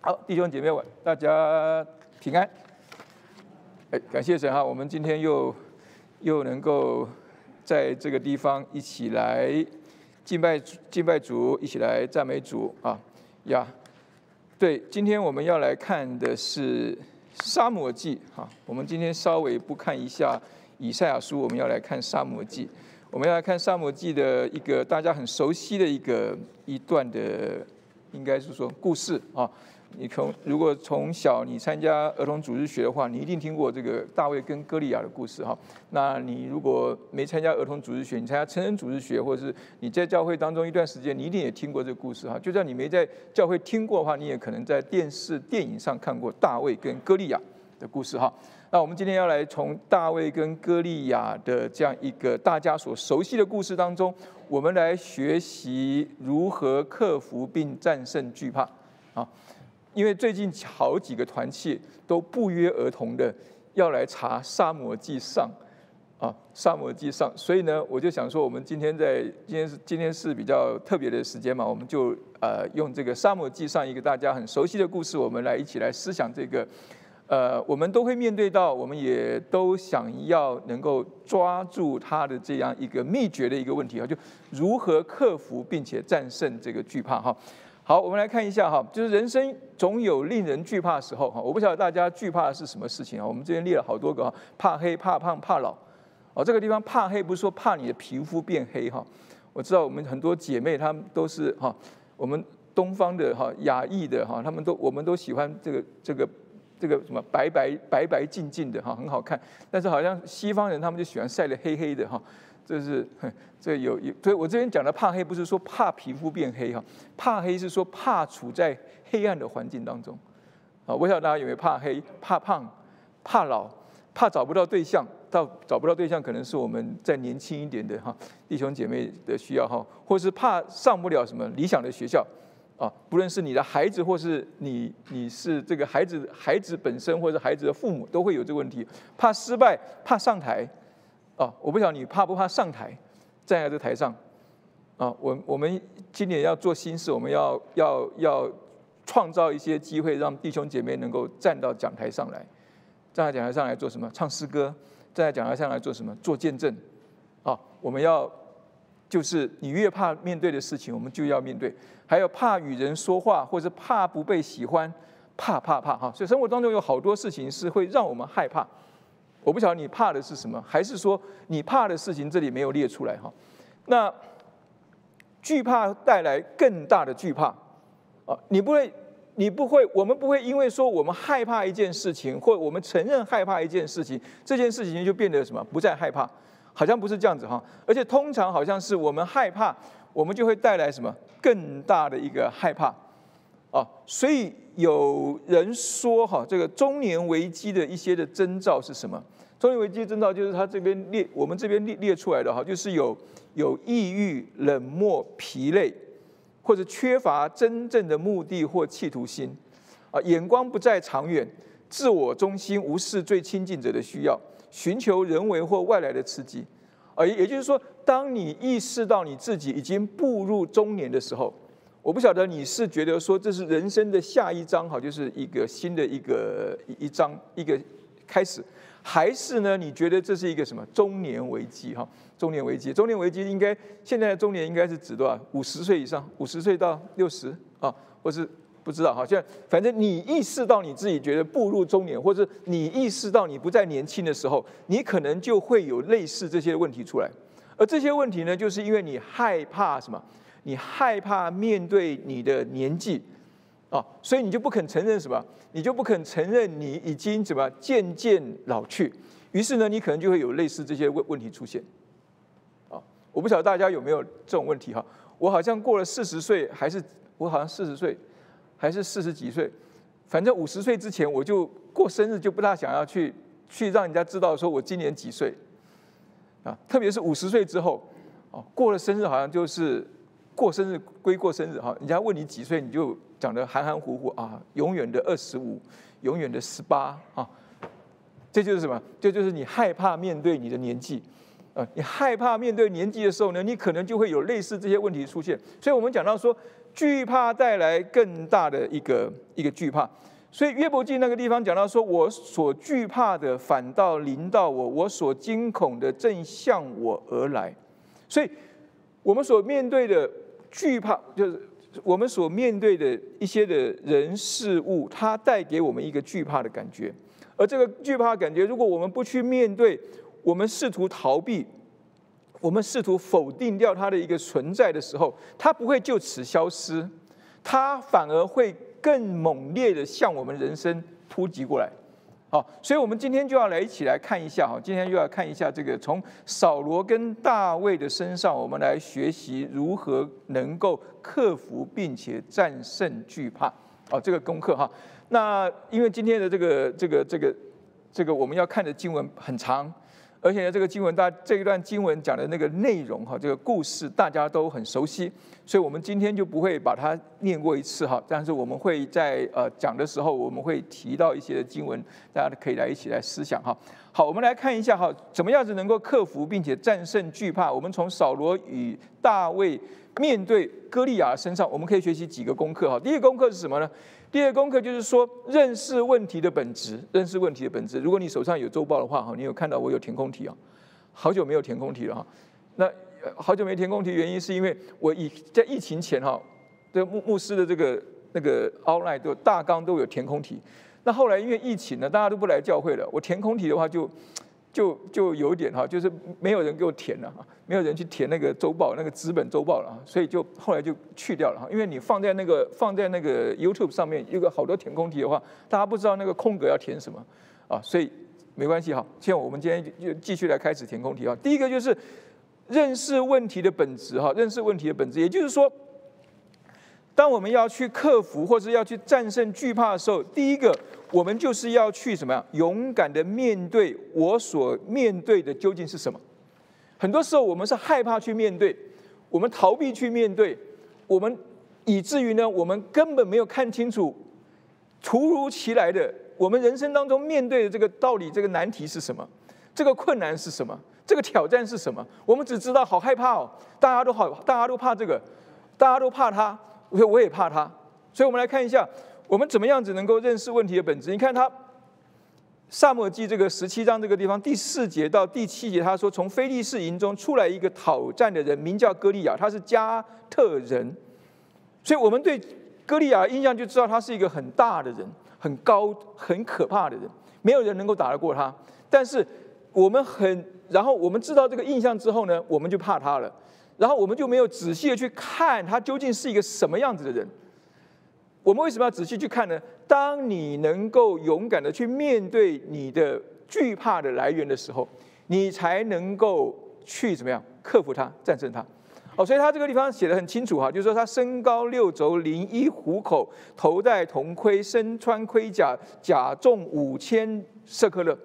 好，弟兄姐妹们，大家平安。哎，感谢神哈，我们今天又又能够在这个地方一起来敬拜敬拜主，一起来赞美主啊呀。对，今天我们要来看的是沙漠记哈。我们今天稍微不看一下以赛亚书，我们要来看沙漠记。我们要来看沙漠记的一个大家很熟悉的一个一段的，应该是说故事啊。你从如果从小你参加儿童主日学的话，你一定听过这个大卫跟歌利亚的故事哈。那你如果没参加儿童主日学，你参加成人主日学，或者是你在教会当中一段时间，你一定也听过这个故事哈。就算你没在教会听过的话，你也可能在电视、电影上看过大卫跟歌利亚的故事哈。那我们今天要来从大卫跟歌利亚的这样一个大家所熟悉的故事当中，我们来学习如何克服并战胜惧怕啊。因为最近好几个团契都不约而同的要来查《沙漠记上》啊，《沙漠记上》，所以呢，我就想说，我们今天在今天是今天是比较特别的时间嘛，我们就呃用这个《沙漠记上》一个大家很熟悉的故事，我们来一起来思想这个。呃，我们都会面对到，我们也都想要能够抓住他的这样一个秘诀的一个问题啊，就如何克服并且战胜这个惧怕哈。好，我们来看一下哈，就是人生总有令人惧怕的时候哈。我不晓得大家惧怕的是什么事情啊？我们这边列了好多个哈，怕黑、怕胖、怕老。哦，这个地方怕黑不是说怕你的皮肤变黑哈。我知道我们很多姐妹她们都是哈，我们东方的哈、亚裔的哈，她们都我们都喜欢这个这个。这个什么白白白白净净的哈，很好看。但是好像西方人他们就喜欢晒得黑黑的哈，这是 这有有。所以我这边讲的怕黑，不是说怕皮肤变黑哈，怕黑是说怕处在黑暗的环境当中。啊，我不晓得大家有没有怕黑、怕胖、怕老、怕找不到对象？到找不到对象，可能是我们再年轻一点的哈弟兄姐妹的需要哈，或是怕上不了什么理想的学校。啊，不论是你的孩子，或是你，你是这个孩子，孩子本身，或者孩子的父母，都会有这个问题，怕失败，怕上台。啊，我不晓得你怕不怕上台，站在这台上。啊，我我们今年要做新事，我们要要要创造一些机会，让弟兄姐妹能够站到讲台上来，站在讲台上来做什么？唱诗歌。站在讲台上来做什么？做见证。啊，我们要。就是你越怕面对的事情，我们就要面对；还有怕与人说话，或者怕不被喜欢，怕怕怕哈。所以生活当中有好多事情是会让我们害怕。我不晓得你怕的是什么，还是说你怕的事情这里没有列出来哈？那惧怕带来更大的惧怕啊！你不会，你不会，我们不会因为说我们害怕一件事情，或我们承认害怕一件事情，这件事情就变得什么不再害怕。好像不是这样子哈，而且通常好像是我们害怕，我们就会带来什么更大的一个害怕啊。所以有人说哈，这个中年危机的一些的征兆是什么？中年危机征兆就是他这边列，我们这边列列出来的哈，就是有有抑郁、冷漠、疲累，或者缺乏真正的目的或企图心啊，眼光不再长远，自我中心，无视最亲近者的需要。寻求人为或外来的刺激，啊，也就是说，当你意识到你自己已经步入中年的时候，我不晓得你是觉得说这是人生的下一章，好，就是一个新的一个一章一个开始，还是呢？你觉得这是一个什么中年危机？哈，中年危机，中年危机应该现在的中年应该是指多少？五十岁以上，五十岁到六十啊，或是？不知道，好像反正你意识到你自己觉得步入中年，或者你意识到你不再年轻的时候，你可能就会有类似这些问题出来。而这些问题呢，就是因为你害怕什么？你害怕面对你的年纪啊，所以你就不肯承认什么？你就不肯承认你已经怎么渐渐老去。于是呢，你可能就会有类似这些问问题出现。啊，我不晓得大家有没有这种问题哈？我好像过了四十岁，还是我好像四十岁。还是四十几岁，反正五十岁之前，我就过生日就不大想要去去让人家知道说我今年几岁，啊，特别是五十岁之后，哦，过了生日好像就是过生日归过生日哈，人家问你几岁，你就讲的含含糊糊啊，永远的二十五，永远的十八啊，这就是什么？这就是你害怕面对你的年纪，啊，你害怕面对年纪的时候呢，你可能就会有类似这些问题出现。所以我们讲到说。惧怕带来更大的一个一个惧怕。所以约伯记那个地方讲到说，我所惧怕的反倒临到我，我所惊恐的正向我而来。所以，我们所面对的惧怕，就是我们所面对的一些的人事物，它带给我们一个惧怕的感觉。而这个惧怕感觉，如果我们不去面对，我们试图逃避，我们试图否定掉它的一个存在的时候，它不会就此消失，它反而会。更猛烈的向我们人生扑击过来，好，所以我们今天就要来一起来看一下哈，今天就要看一下这个从扫罗跟大卫的身上，我们来学习如何能够克服并且战胜惧怕，哦，这个功课哈。那因为今天的这个这个这个这个我们要看的经文很长。而且呢，这个经文大这一段经文讲的那个内容哈，这个故事大家都很熟悉，所以我们今天就不会把它念过一次哈。但是我们会在呃讲的时候，我们会提到一些经文，大家可以来一起来思想哈。好，我们来看一下哈，怎么样子能够克服并且战胜惧怕？我们从扫罗与大卫面对歌利亚身上，我们可以学习几个功课哈。第一个功课是什么呢？第二个功课就是说，认识问题的本质，认识问题的本质。如果你手上有周报的话，哈，你有看到我有填空题啊？好久没有填空题了哈。那好久没填空题，原因是因为我以在疫情前哈，这牧牧师的这个那个 outline 都大纲都有填空题。那后来因为疫情呢，大家都不来教会了，我填空题的话就。就就有点哈，就是没有人给我填了哈，没有人去填那个周报那个资本周报了啊，所以就后来就去掉了哈。因为你放在那个放在那个 YouTube 上面，有个好多填空题的话，大家不知道那个空格要填什么啊，所以没关系哈。现在我们今天就继续来开始填空题啊。第一个就是认识问题的本质哈，认识问题的本质，也就是说，当我们要去克服或者要去战胜惧怕的时候，第一个。我们就是要去什么呀？勇敢的面对我所面对的究竟是什么？很多时候我们是害怕去面对，我们逃避去面对，我们以至于呢，我们根本没有看清楚突如其来的我们人生当中面对的这个道理，这个难题是什么？这个困难是什么？这个挑战是什么？我们只知道好害怕哦，大家都好，大家都怕这个，大家都怕他我我也怕他，所以我们来看一下。我们怎么样子能够认识问题的本质？你看他《萨摩记》这个十七章这个地方第四节到第七节，他说从非利士营中出来一个讨战的人，名叫歌利亚，他是加特人。所以我们对歌利亚印象就知道他是一个很大的人，很高、很可怕的人，没有人能够打得过他。但是我们很，然后我们知道这个印象之后呢，我们就怕他了，然后我们就没有仔细的去看他究竟是一个什么样子的人。我们为什么要仔细去看呢？当你能够勇敢的去面对你的惧怕的来源的时候，你才能够去怎么样克服它、战胜它。哦，所以他这个地方写的很清楚哈，就是说他身高六轴，零一虎口，头戴铜盔，身穿盔甲，甲重五千色克勒。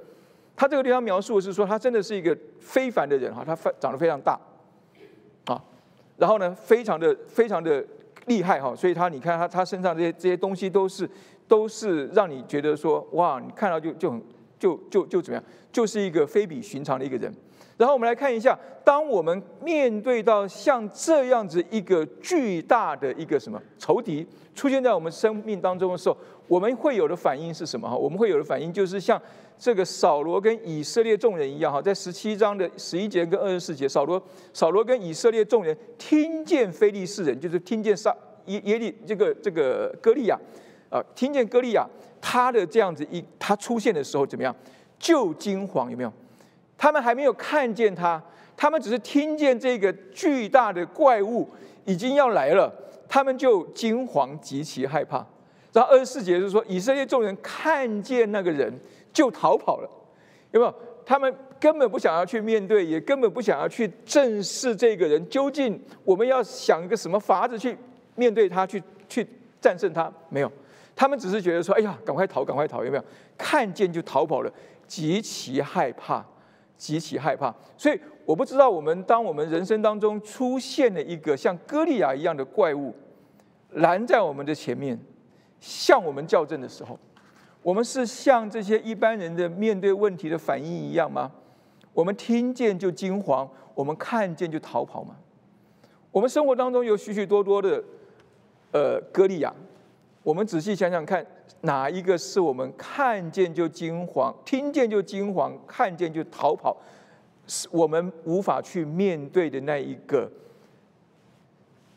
他这个地方描述的是说，他真的是一个非凡的人哈，他长得非常大，然后呢，非常的非常的。厉害哈，所以他你看他他身上这些这些东西都是都是让你觉得说哇，你看到就就很就就就怎么样，就是一个非比寻常的一个人。然后我们来看一下，当我们面对到像这样子一个巨大的一个什么仇敌出现在我们生命当中的时候，我们会有的反应是什么哈？我们会有的反应就是像这个扫罗跟以色列众人一样哈，在十七章的十一节跟二十四节，扫罗扫罗跟以色列众人听见非利士人，就是听见撒耶耶利这个这个歌利亚啊，听见歌利亚他的这样子一他出现的时候怎么样？就惊惶有没有？他们还没有看见他，他们只是听见这个巨大的怪物已经要来了，他们就惊惶极其害怕。然后二十四节是说，以色列众人看见那个人就逃跑了，有没有？他们根本不想要去面对，也根本不想要去正视这个人。究竟我们要想一个什么法子去面对他，去去战胜他？没有，他们只是觉得说，哎呀，赶快逃，赶快逃，有没有？看见就逃跑了，极其害怕。极其害怕，所以我不知道我们当我们人生当中出现了一个像歌利亚一样的怪物拦在我们的前面，向我们校正的时候，我们是像这些一般人的面对问题的反应一样吗？我们听见就惊慌，我们看见就逃跑吗？我们生活当中有许许多多的呃歌利亚，我们仔细想想看，哪一个是我们看见就惊慌，听见就惊慌，看见就逃跑，是我们无法去面对的那一个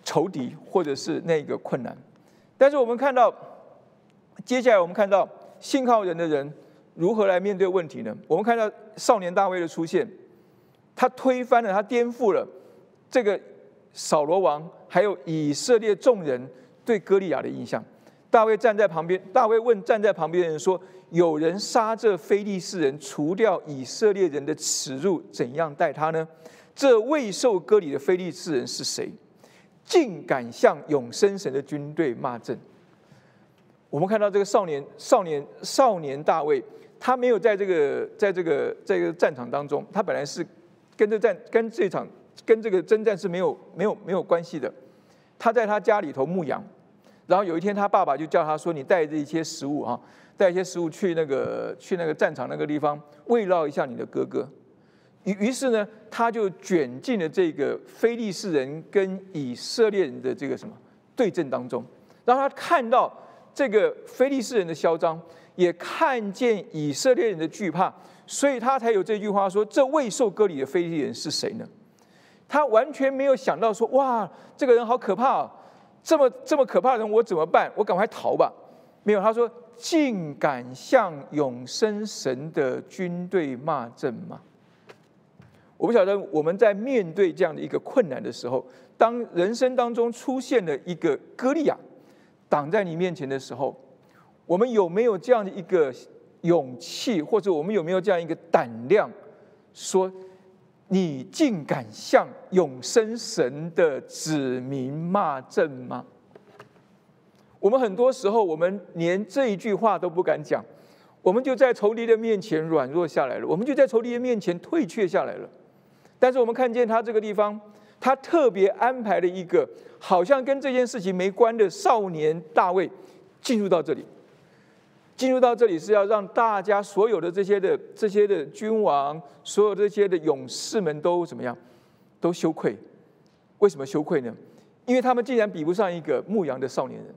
仇敌，或者是那个困难。但是我们看到，接下来我们看到信靠人的人如何来面对问题呢？我们看到少年大卫的出现，他推翻了，他颠覆了这个扫罗王还有以色列众人对歌利亚的印象。大卫站在旁边，大卫问站在旁边的人说：“有人杀这非利士人，除掉以色列人的耻辱，怎样待他呢？这未受割礼的非利士人是谁？”竟敢向永生神的军队骂阵。我们看到这个少年、少年、少年大卫，他没有在这个、在这个、在这个战场当中，他本来是跟这战、跟这场、跟这个征战是没有、没有、没有关系的。他在他家里头牧羊，然后有一天他爸爸就叫他说：“你带着一些食物啊，带一些食物去那个、去那个战场那个地方慰劳一下你的哥哥。”于于是呢，他就卷进了这个非利士人跟以色列人的这个什么对阵当中，让他看到这个非利士人的嚣张，也看见以色列人的惧怕，所以他才有这句话说：“这未受割礼的非利士人是谁呢？”他完全没有想到说：“哇，这个人好可怕啊，这么这么可怕的人，我怎么办？我赶快逃吧。”没有，他说：“竟敢向永生神的军队骂阵吗？”我不晓得我们在面对这样的一个困难的时候，当人生当中出现了一个歌利亚挡在你面前的时候，我们有没有这样的一个勇气，或者我们有没有这样一个胆量，说你竟敢向永生神的子民骂阵吗？我们很多时候，我们连这一句话都不敢讲，我们就在仇敌的面前软弱下来了，我们就在仇敌的面前退却下来了。但是我们看见他这个地方，他特别安排了一个好像跟这件事情没关的少年大卫进入到这里，进入到这里是要让大家所有的这些的这些的君王，所有这些的勇士们都怎么样，都羞愧。为什么羞愧呢？因为他们竟然比不上一个牧羊的少年人，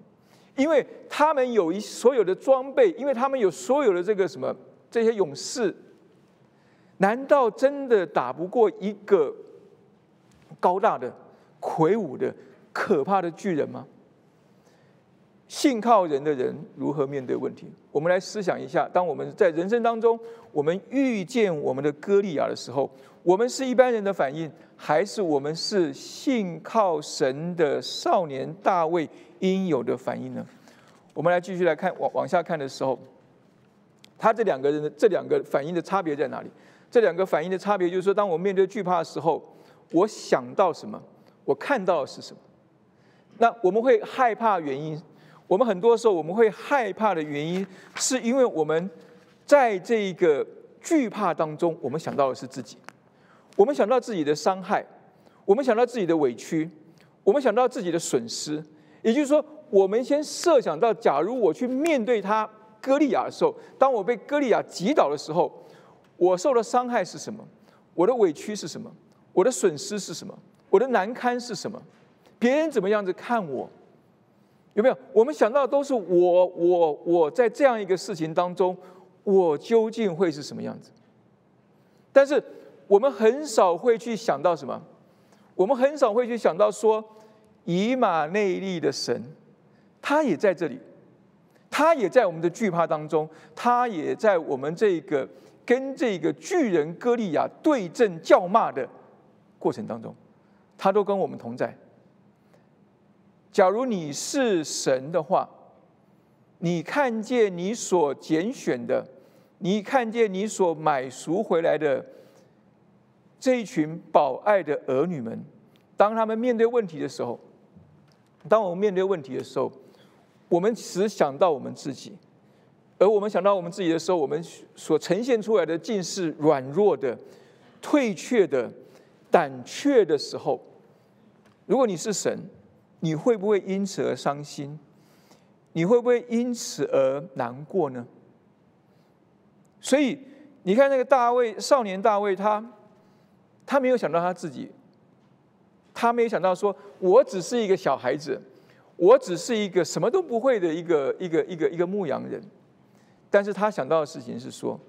因为他们有一所有的装备，因为他们有所有的这个什么这些勇士。难道真的打不过一个高大的、魁梧的、可怕的巨人吗？信靠人的人如何面对问题？我们来思想一下：当我们在人生当中，我们遇见我们的歌利亚的时候，我们是一般人的反应，还是我们是信靠神的少年大卫应有的反应呢？我们来继续来看往往下看的时候，他这两个人的这两个反应的差别在哪里？这两个反应的差别，就是说，当我面对惧怕的时候，我想到什么，我看到的是什么。那我们会害怕原因，我们很多时候我们会害怕的原因，是因为我们在这个惧怕当中，我们想到的是自己，我们想到自己的伤害，我们想到自己的委屈，我们想到自己的损失。也就是说，我们先设想到，假如我去面对他歌利亚的时候，当我被歌利亚击倒的时候。我受的伤害是什么？我的委屈是什么？我的损失是什么？我的难堪是什么？别人怎么样子看我？有没有？我们想到都是我，我，我在这样一个事情当中，我究竟会是什么样子？但是我们很少会去想到什么？我们很少会去想到说，以马内利的神，他也在这里，他也在我们的惧怕当中，他也在我们这个。跟这个巨人歌利亚对阵叫骂的过程当中，他都跟我们同在。假如你是神的话，你看见你所拣选的，你看见你所买赎回来的这一群宝爱的儿女们，当他们面对问题的时候，当我们面对问题的时候，我们只想到我们自己。而我们想到我们自己的时候，我们所呈现出来的尽是软弱的、退却的、胆怯的时候。如果你是神，你会不会因此而伤心？你会不会因此而难过呢？所以你看，那个大卫少年大卫，他他没有想到他自己，他没有想到说，我只是一个小孩子，我只是一个什么都不会的一个一个一个一个牧羊人。但是他想到的事情是说，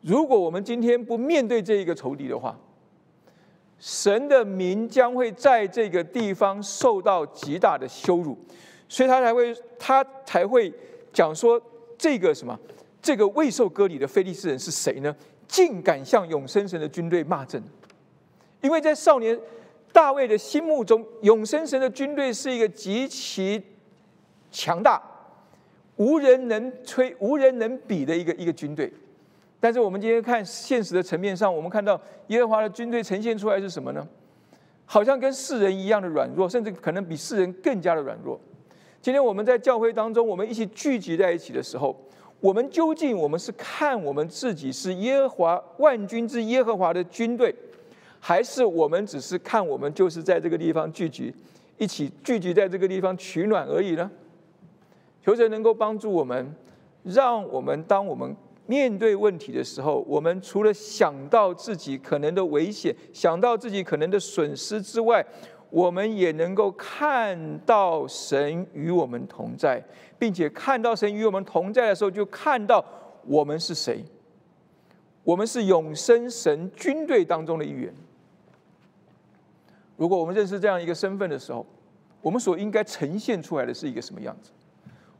如果我们今天不面对这一个仇敌的话，神的名将会在这个地方受到极大的羞辱，所以他才会他才会讲说这个什么，这个未受割礼的非利士人是谁呢？竟敢向永生神的军队骂阵，因为在少年大卫的心目中，永生神的军队是一个极其强大。无人能吹、无人能比的一个一个军队，但是我们今天看现实的层面上，我们看到耶和华的军队呈现出来是什么呢？好像跟世人一样的软弱，甚至可能比世人更加的软弱。今天我们在教会当中，我们一起聚集在一起的时候，我们究竟我们是看我们自己是耶和华万军之耶和华的军队，还是我们只是看我们就是在这个地方聚集，一起聚集在这个地方取暖而已呢？求神能够帮助我们，让我们当我们面对问题的时候，我们除了想到自己可能的危险，想到自己可能的损失之外，我们也能够看到神与我们同在，并且看到神与我们同在的时候，就看到我们是谁。我们是永生神军队当中的一员。如果我们认识这样一个身份的时候，我们所应该呈现出来的是一个什么样子？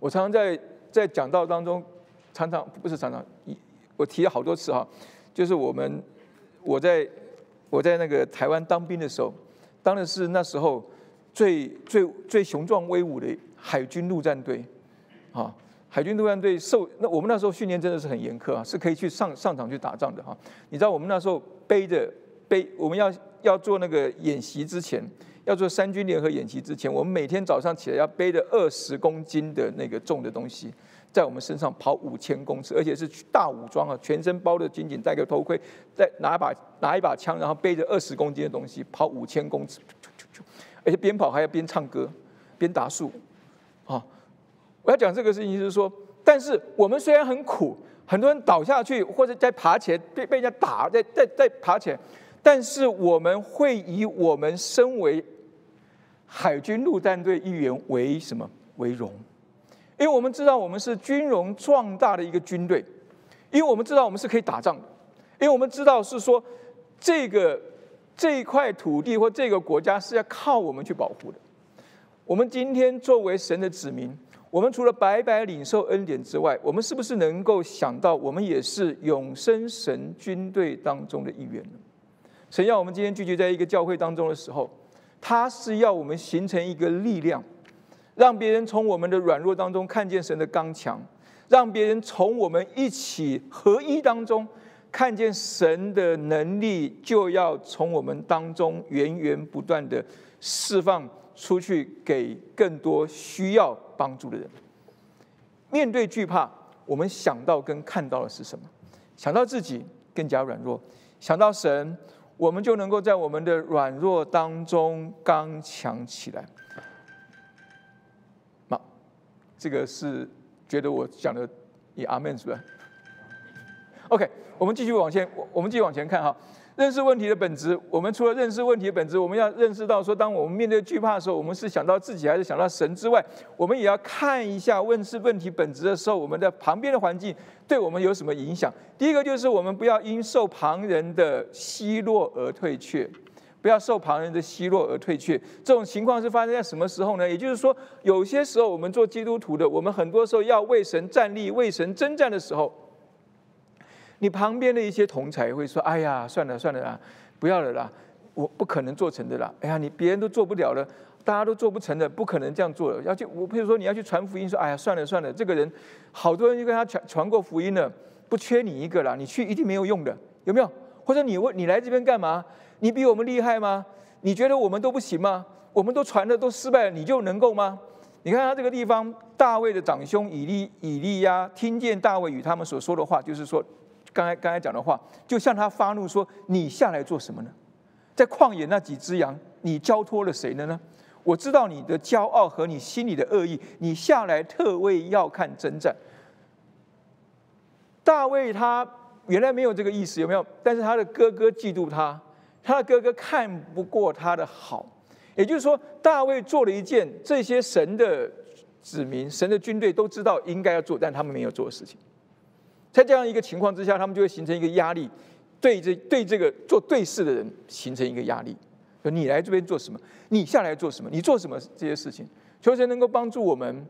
我常常在在讲道当中，常常不是常常，我提了好多次哈，就是我们我在我在那个台湾当兵的时候，当的是那时候最最最雄壮威武的海军陆战队，啊，海军陆战队受那我们那时候训练真的是很严苛啊，是可以去上上场去打仗的哈。你知道我们那时候背着背，我们要要做那个演习之前。要做三军联合演习之前，我们每天早上起来要背着二十公斤的那个重的东西，在我们身上跑五千公尺，而且是大武装啊，全身包的紧紧，戴个头盔，再拿一把拿一把枪，然后背着二十公斤的东西跑五千公尺，而且边跑还要边唱歌，边打树。啊，我要讲这个事情就是说，但是我们虽然很苦，很多人倒下去或者在爬起来被被人家打，在在在爬起来。但是我们会以我们身为海军陆战队一员为什么为荣？因为我们知道我们是军容壮大的一个军队，因为我们知道我们是可以打仗的，因为我们知道是说这个这一块土地或这个国家是要靠我们去保护的。我们今天作为神的子民，我们除了白白领受恩典之外，我们是不是能够想到，我们也是永生神军队当中的一员呢？神要我们今天聚集在一个教会当中的时候，他是要我们形成一个力量，让别人从我们的软弱当中看见神的刚强，让别人从我们一起合一当中看见神的能力，就要从我们当中源源不断的释放出去，给更多需要帮助的人。面对惧怕，我们想到跟看到的是什么？想到自己更加软弱，想到神。我们就能够在我们的软弱当中刚强起来。那这个是觉得我讲的，你阿门是不是？OK，我们继续往前，我们继续往前看哈。认识问题的本质，我们除了认识问题的本质，我们要认识到说，当我们面对惧怕的时候，我们是想到自己还是想到神之外，我们也要看一下问是问题本质的时候，我们的旁边的环境对我们有什么影响。第一个就是我们不要因受旁人的奚落而退却，不要受旁人的奚落而退却。这种情况是发生在什么时候呢？也就是说，有些时候我们做基督徒的，我们很多时候要为神站立、为神征战的时候。你旁边的一些同才会说：“哎呀，算了算了啦，不要了啦，我不可能做成的啦。哎呀，你别人都做不了了，大家都做不成的，不可能这样做了。要去，我譬如说你要去传福音，说：哎呀，算了算了，这个人好多人就跟他传传过福音了，不缺你一个啦，你去一定没有用的，有没有？或者你问你来这边干嘛？你比我们厉害吗？你觉得我们都不行吗？我们都传的都失败了，你就能够吗？你看他这个地方，大卫的长兄以利以利亚听见大卫与他们所说的话，就是说。刚才刚才讲的话，就向他发怒说：“你下来做什么呢？在旷野那几只羊，你交托了谁了呢？我知道你的骄傲和你心里的恶意，你下来特为要看征战。”大卫他原来没有这个意思，有没有？但是他的哥哥嫉妒他，他的哥哥看不过他的好，也就是说，大卫做了一件这些神的子民、神的军队都知道应该要做，但他们没有做的事情。在这样一个情况之下，他们就会形成一个压力，对这对这个做对事的人形成一个压力。说你来这边做什么？你下来做什么？你做什么这些事情？求神能够帮助我们，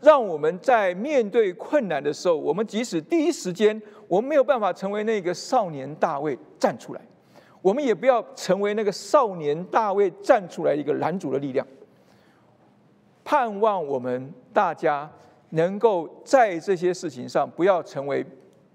让我们在面对困难的时候，我们即使第一时间我们没有办法成为那个少年大卫站出来，我们也不要成为那个少年大卫站出来一个拦阻的力量。盼望我们大家能够在这些事情上不要成为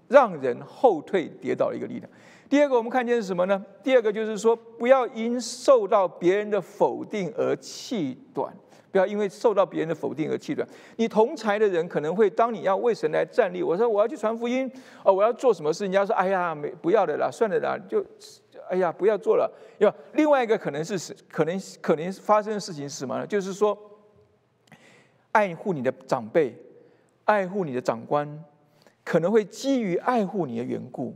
让人后退跌倒的一个力量。第二个，我们看见是什么呢？第二个就是说，不要因受到别人的否定而气短，不要因为受到别人的否定而气短。你同才的人可能会，当你要为神来站立，我说我要去传福音，哦，我要做什么事，人家说，哎呀，没不要的啦，算了啦，就，哎呀，不要做了。要另外一个可能是，可能可能发生的事情是什么呢？就是说，爱护你的长辈，爱护你的长官，可能会基于爱护你的缘故，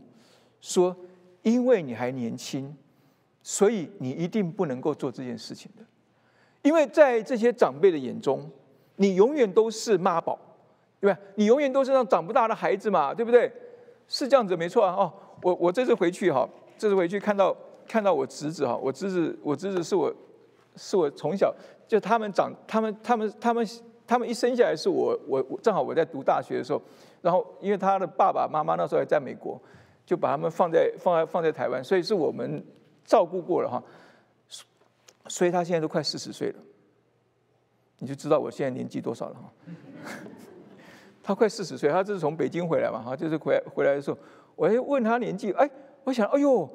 说。因为你还年轻，所以你一定不能够做这件事情的。因为在这些长辈的眼中，你永远都是妈宝，对吧？你永远都是那长不大的孩子嘛，对不对？是这样子，没错啊。哦，我我这次回去哈，这次回去看到看到我侄子哈，我侄子我侄子是我是我从小就他们长他们他们他们他们一生下来是我我正好我在读大学的时候，然后因为他的爸爸妈妈那时候还在美国。就把他们放在放在放在台湾，所以是我们照顾过了哈。所以他现在都快四十岁了，你就知道我现在年纪多少了哈。他快四十岁，他这是从北京回来嘛哈，就是回回来的时候，我还问他年纪，哎，我想，哎呦，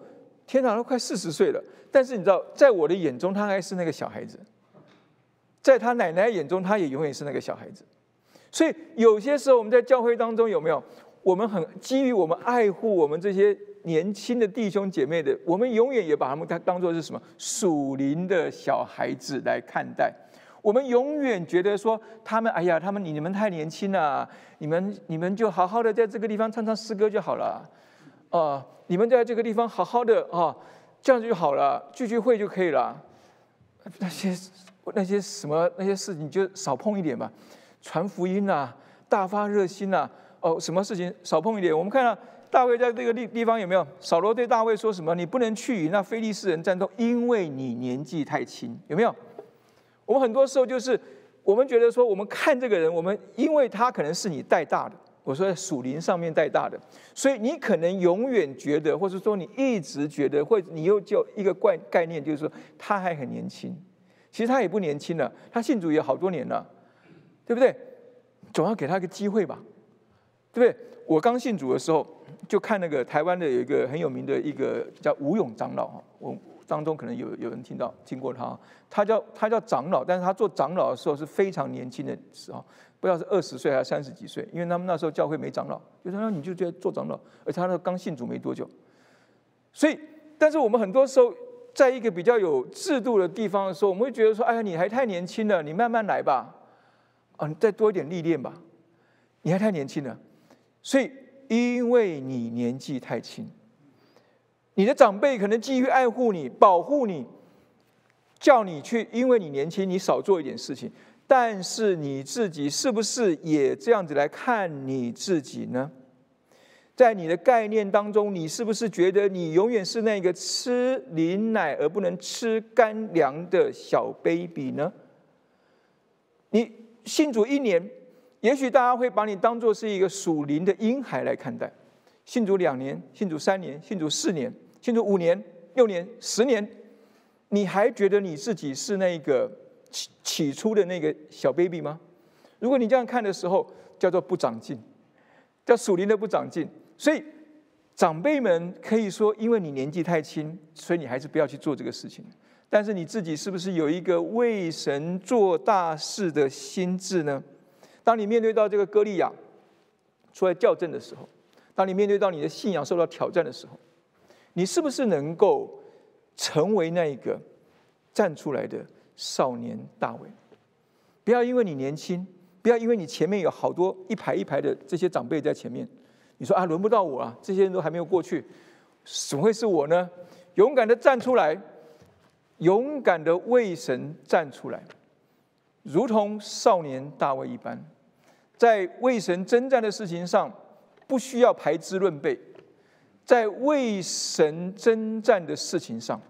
天哪，都快四十岁了。但是你知道，在我的眼中，他还是那个小孩子；在他奶奶眼中，他也永远是那个小孩子。所以有些时候，我们在教会当中有没有？我们很基于我们爱护我们这些年轻的弟兄姐妹的，我们永远也把他们当当做是什么属灵的小孩子来看待。我们永远觉得说他们，哎呀，他们你们太年轻了，你们你们就好好的在这个地方唱唱诗歌就好了，啊，你们在这个地方好好的啊，这样就好了，聚聚会就可以了。那些那些什么那些事情就少碰一点吧，传福音呐，大发热心呐。哦，什么事情少碰一点？我们看到大卫在这个地地方有没有？扫罗对大卫说什么？你不能去与那非利士人战斗，因为你年纪太轻。有没有？我们很多时候就是我们觉得说，我们看这个人，我们因为他可能是你带大的，我说在属灵上面带大的，所以你可能永远觉得，或者说你一直觉得，或你又就一个概概念，就是说他还很年轻。其实他也不年轻了，他信主也好多年了，对不对？总要给他一个机会吧。对不对？我刚信主的时候，就看那个台湾的有一个很有名的一个叫吴勇长老哈，我当中可能有有人听到听过他，他叫他叫长老，但是他做长老的时候是非常年轻的时候，不知道是二十岁还是三十几岁，因为他们那时候教会没长老，就说你就觉得做长老，而且他那刚信主没多久，所以，但是我们很多时候在一个比较有制度的地方的时候，我们会觉得说，哎呀，你还太年轻了，你慢慢来吧，啊，你再多一点历练吧，你还太年轻了。所以，因为你年纪太轻，你的长辈可能基于爱护你、保护你，叫你去，因为你年轻，你少做一点事情。但是你自己是不是也这样子来看你自己呢？在你的概念当中，你是不是觉得你永远是那个吃磷奶而不能吃干粮的小 baby 呢？你信主一年。也许大家会把你当做是一个属灵的婴孩来看待，信主两年，信主三年，信主四年，信主五年、六年、十年，你还觉得你自己是那个起起初的那个小 baby 吗？如果你这样看的时候，叫做不长进，叫属灵的不长进。所以长辈们可以说，因为你年纪太轻，所以你还是不要去做这个事情。但是你自己是不是有一个为神做大事的心智呢？当你面对到这个歌利亚出来校正的时候，当你面对到你的信仰受到挑战的时候，你是不是能够成为那一个站出来的少年大卫？不要因为你年轻，不要因为你前面有好多一排一排的这些长辈在前面，你说啊轮不到我啊，这些人都还没有过去，怎么会是我呢？勇敢的站出来，勇敢的为神站出来，如同少年大卫一般，在为神征战的事情上，不需要排资论辈，在为神征战的事情上，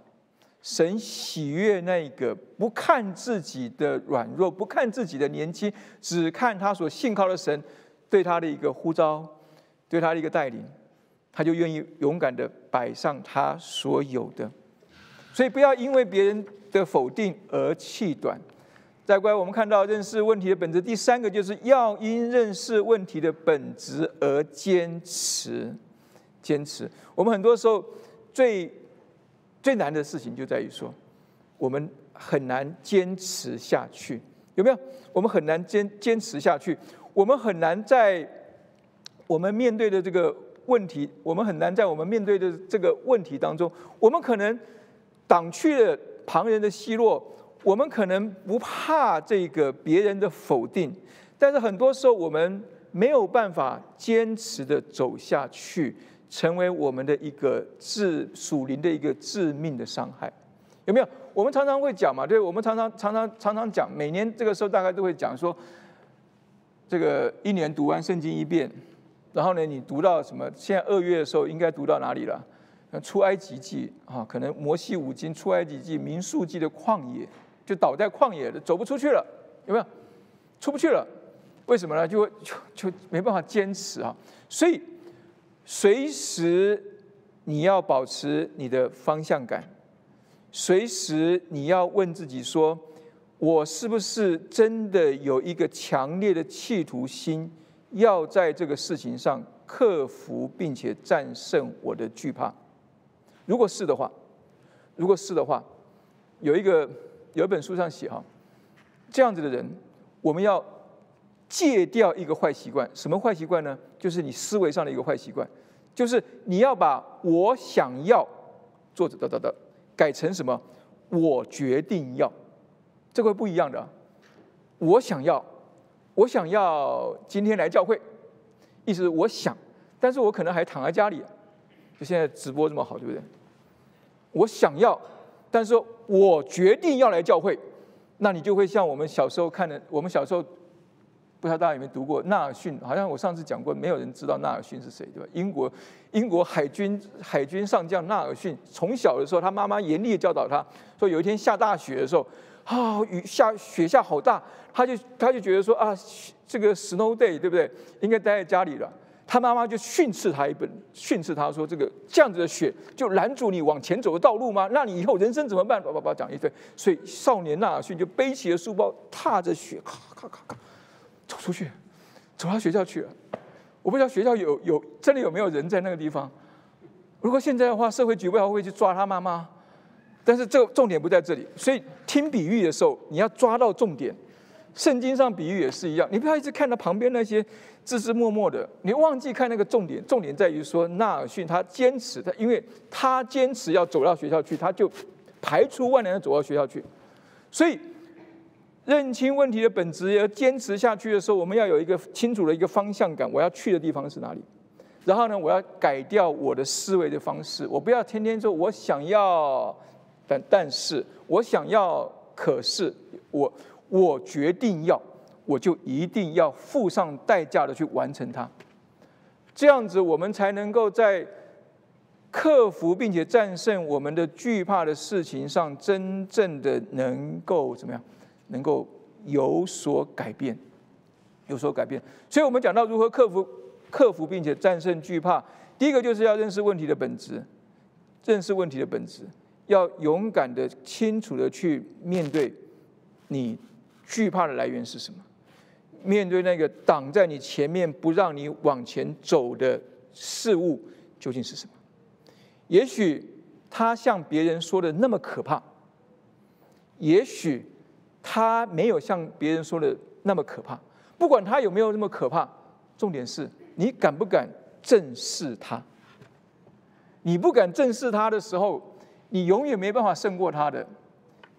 神喜悦那个不看自己的软弱，不看自己的年轻，只看他所信靠的神对他的一个呼召，对他的一个带领，他就愿意勇敢的摆上他所有的。所以不要因为别人的否定而气短。再过来，我们看到认识问题的本质，第三个就是要因认识问题的本质而坚持。坚持。我们很多时候最最难的事情就在于说，我们很难坚持下去，有没有？我们很难坚坚持下去，我们很难在我们面对的这个问题，我们很难在我们面对的这个问题当中，我们可能。挡去了旁人的奚落，我们可能不怕这个别人的否定，但是很多时候我们没有办法坚持的走下去，成为我们的一个致属灵的一个致命的伤害，有没有？我们常常会讲嘛，对，我们常常常常常常讲，每年这个时候大概都会讲说，这个一年读完圣经一遍，然后呢，你读到什么？现在二月的时候应该读到哪里了？出埃及记啊，可能摩西五经、出埃及记、民数记的旷野，就倒在旷野的，走不出去了，有没有？出不去了，为什么呢？就就就没办法坚持啊！所以随时你要保持你的方向感，随时你要问自己说：我是不是真的有一个强烈的企图心，要在这个事情上克服并且战胜我的惧怕？如果是的话，如果是的话，有一个有一本书上写哈，这样子的人，我们要戒掉一个坏习惯。什么坏习惯呢？就是你思维上的一个坏习惯，就是你要把我想要做的的的改成什么？我决定要，这个不一样的。我想要，我想要今天来教会，意思是我想，但是我可能还躺在家里。就现在直播这么好，对不对？我想要，但是我决定要来教会，那你就会像我们小时候看的，我们小时候不知道大家有没有读过纳尔逊？好像我上次讲过，没有人知道纳尔逊是谁，对吧？英国英国海军海军上将纳尔逊，从小的时候，他妈妈严厉教导他，说有一天下大雪的时候，啊，雨下雪下好大，他就他就觉得说啊，这个 snow day 对不对？应该待在家里了。他妈妈就训斥他一本，训斥他说：“这个这样子的雪就拦阻你往前走的道路吗？那你以后人生怎么办？”叭叭叭讲一堆。所以少年纳尔逊就背起了书包，踏着雪，咔咔咔咔，走出去，走到学校去。我不知道学校有有真的有没有人在那个地方。如果现在的话，社会局不知道会去抓他妈妈。但是这个重点不在这里。所以听比喻的时候，你要抓到重点。圣经上比喻也是一样，你不要一直看到旁边那些枝枝默默的，你忘记看那个重点。重点在于说，纳尔逊他坚持，他因为他坚持要走到学校去，他就排除万难的走到学校去。所以认清问题的本质，要坚持下去的时候，我们要有一个清楚的一个方向感。我要去的地方是哪里？然后呢，我要改掉我的思维的方式。我不要天天说我想要，但但是我想要，可是我。我决定要，我就一定要付上代价的去完成它。这样子，我们才能够在克服并且战胜我们的惧怕的事情上，真正的能够怎么样？能够有所改变，有所改变。所以我们讲到如何克服、克服并且战胜惧怕，第一个就是要认识问题的本质，认识问题的本质，要勇敢的、清楚的去面对你。惧怕的来源是什么？面对那个挡在你前面不让你往前走的事物，究竟是什么？也许他像别人说的那么可怕，也许他没有像别人说的那么可怕。不管他有没有那么可怕，重点是你敢不敢正视他？你不敢正视他的时候，你永远没办法胜过他的。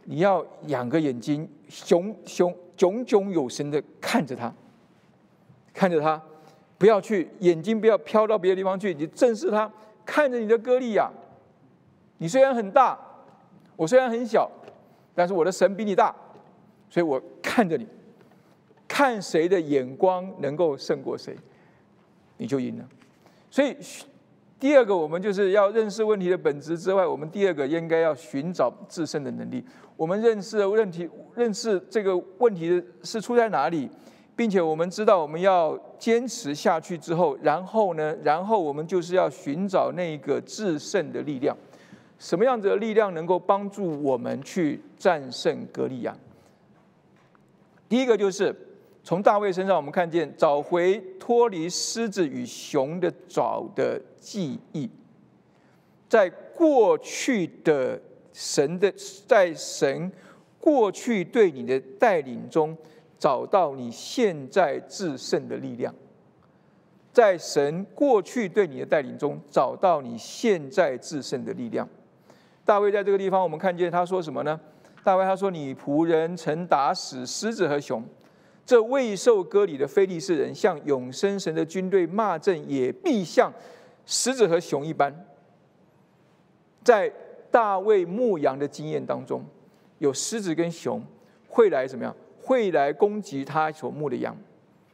你要两个眼睛，熊熊炯炯有神的看着他，看着他，不要去眼睛不要飘到别的地方去，你正视他，看着你的歌利亚。你虽然很大，我虽然很小，但是我的神比你大，所以我看着你，看谁的眼光能够胜过谁，你就赢了。所以第二个，我们就是要认识问题的本质之外，我们第二个应该要寻找自身的能力。我们认识问题，认识这个问题是出在哪里，并且我们知道我们要坚持下去之后，然后呢，然后我们就是要寻找那个制胜的力量。什么样子的力量能够帮助我们去战胜格利亚？第一个就是从大卫身上，我们看见找回脱离狮子与熊的爪的记忆，在过去的。神的在神过去对你的带领中，找到你现在制胜的力量。在神过去对你的带领中，找到你现在制胜的力量。大卫在这个地方，我们看见他说什么呢？大卫他说：“你仆人曾打死狮子和熊，这未受割礼的非利士人，向永生神的军队骂阵，也必像狮子和熊一般。”在大卫牧羊的经验当中，有狮子跟熊会来怎么样？会来攻击他所牧的羊。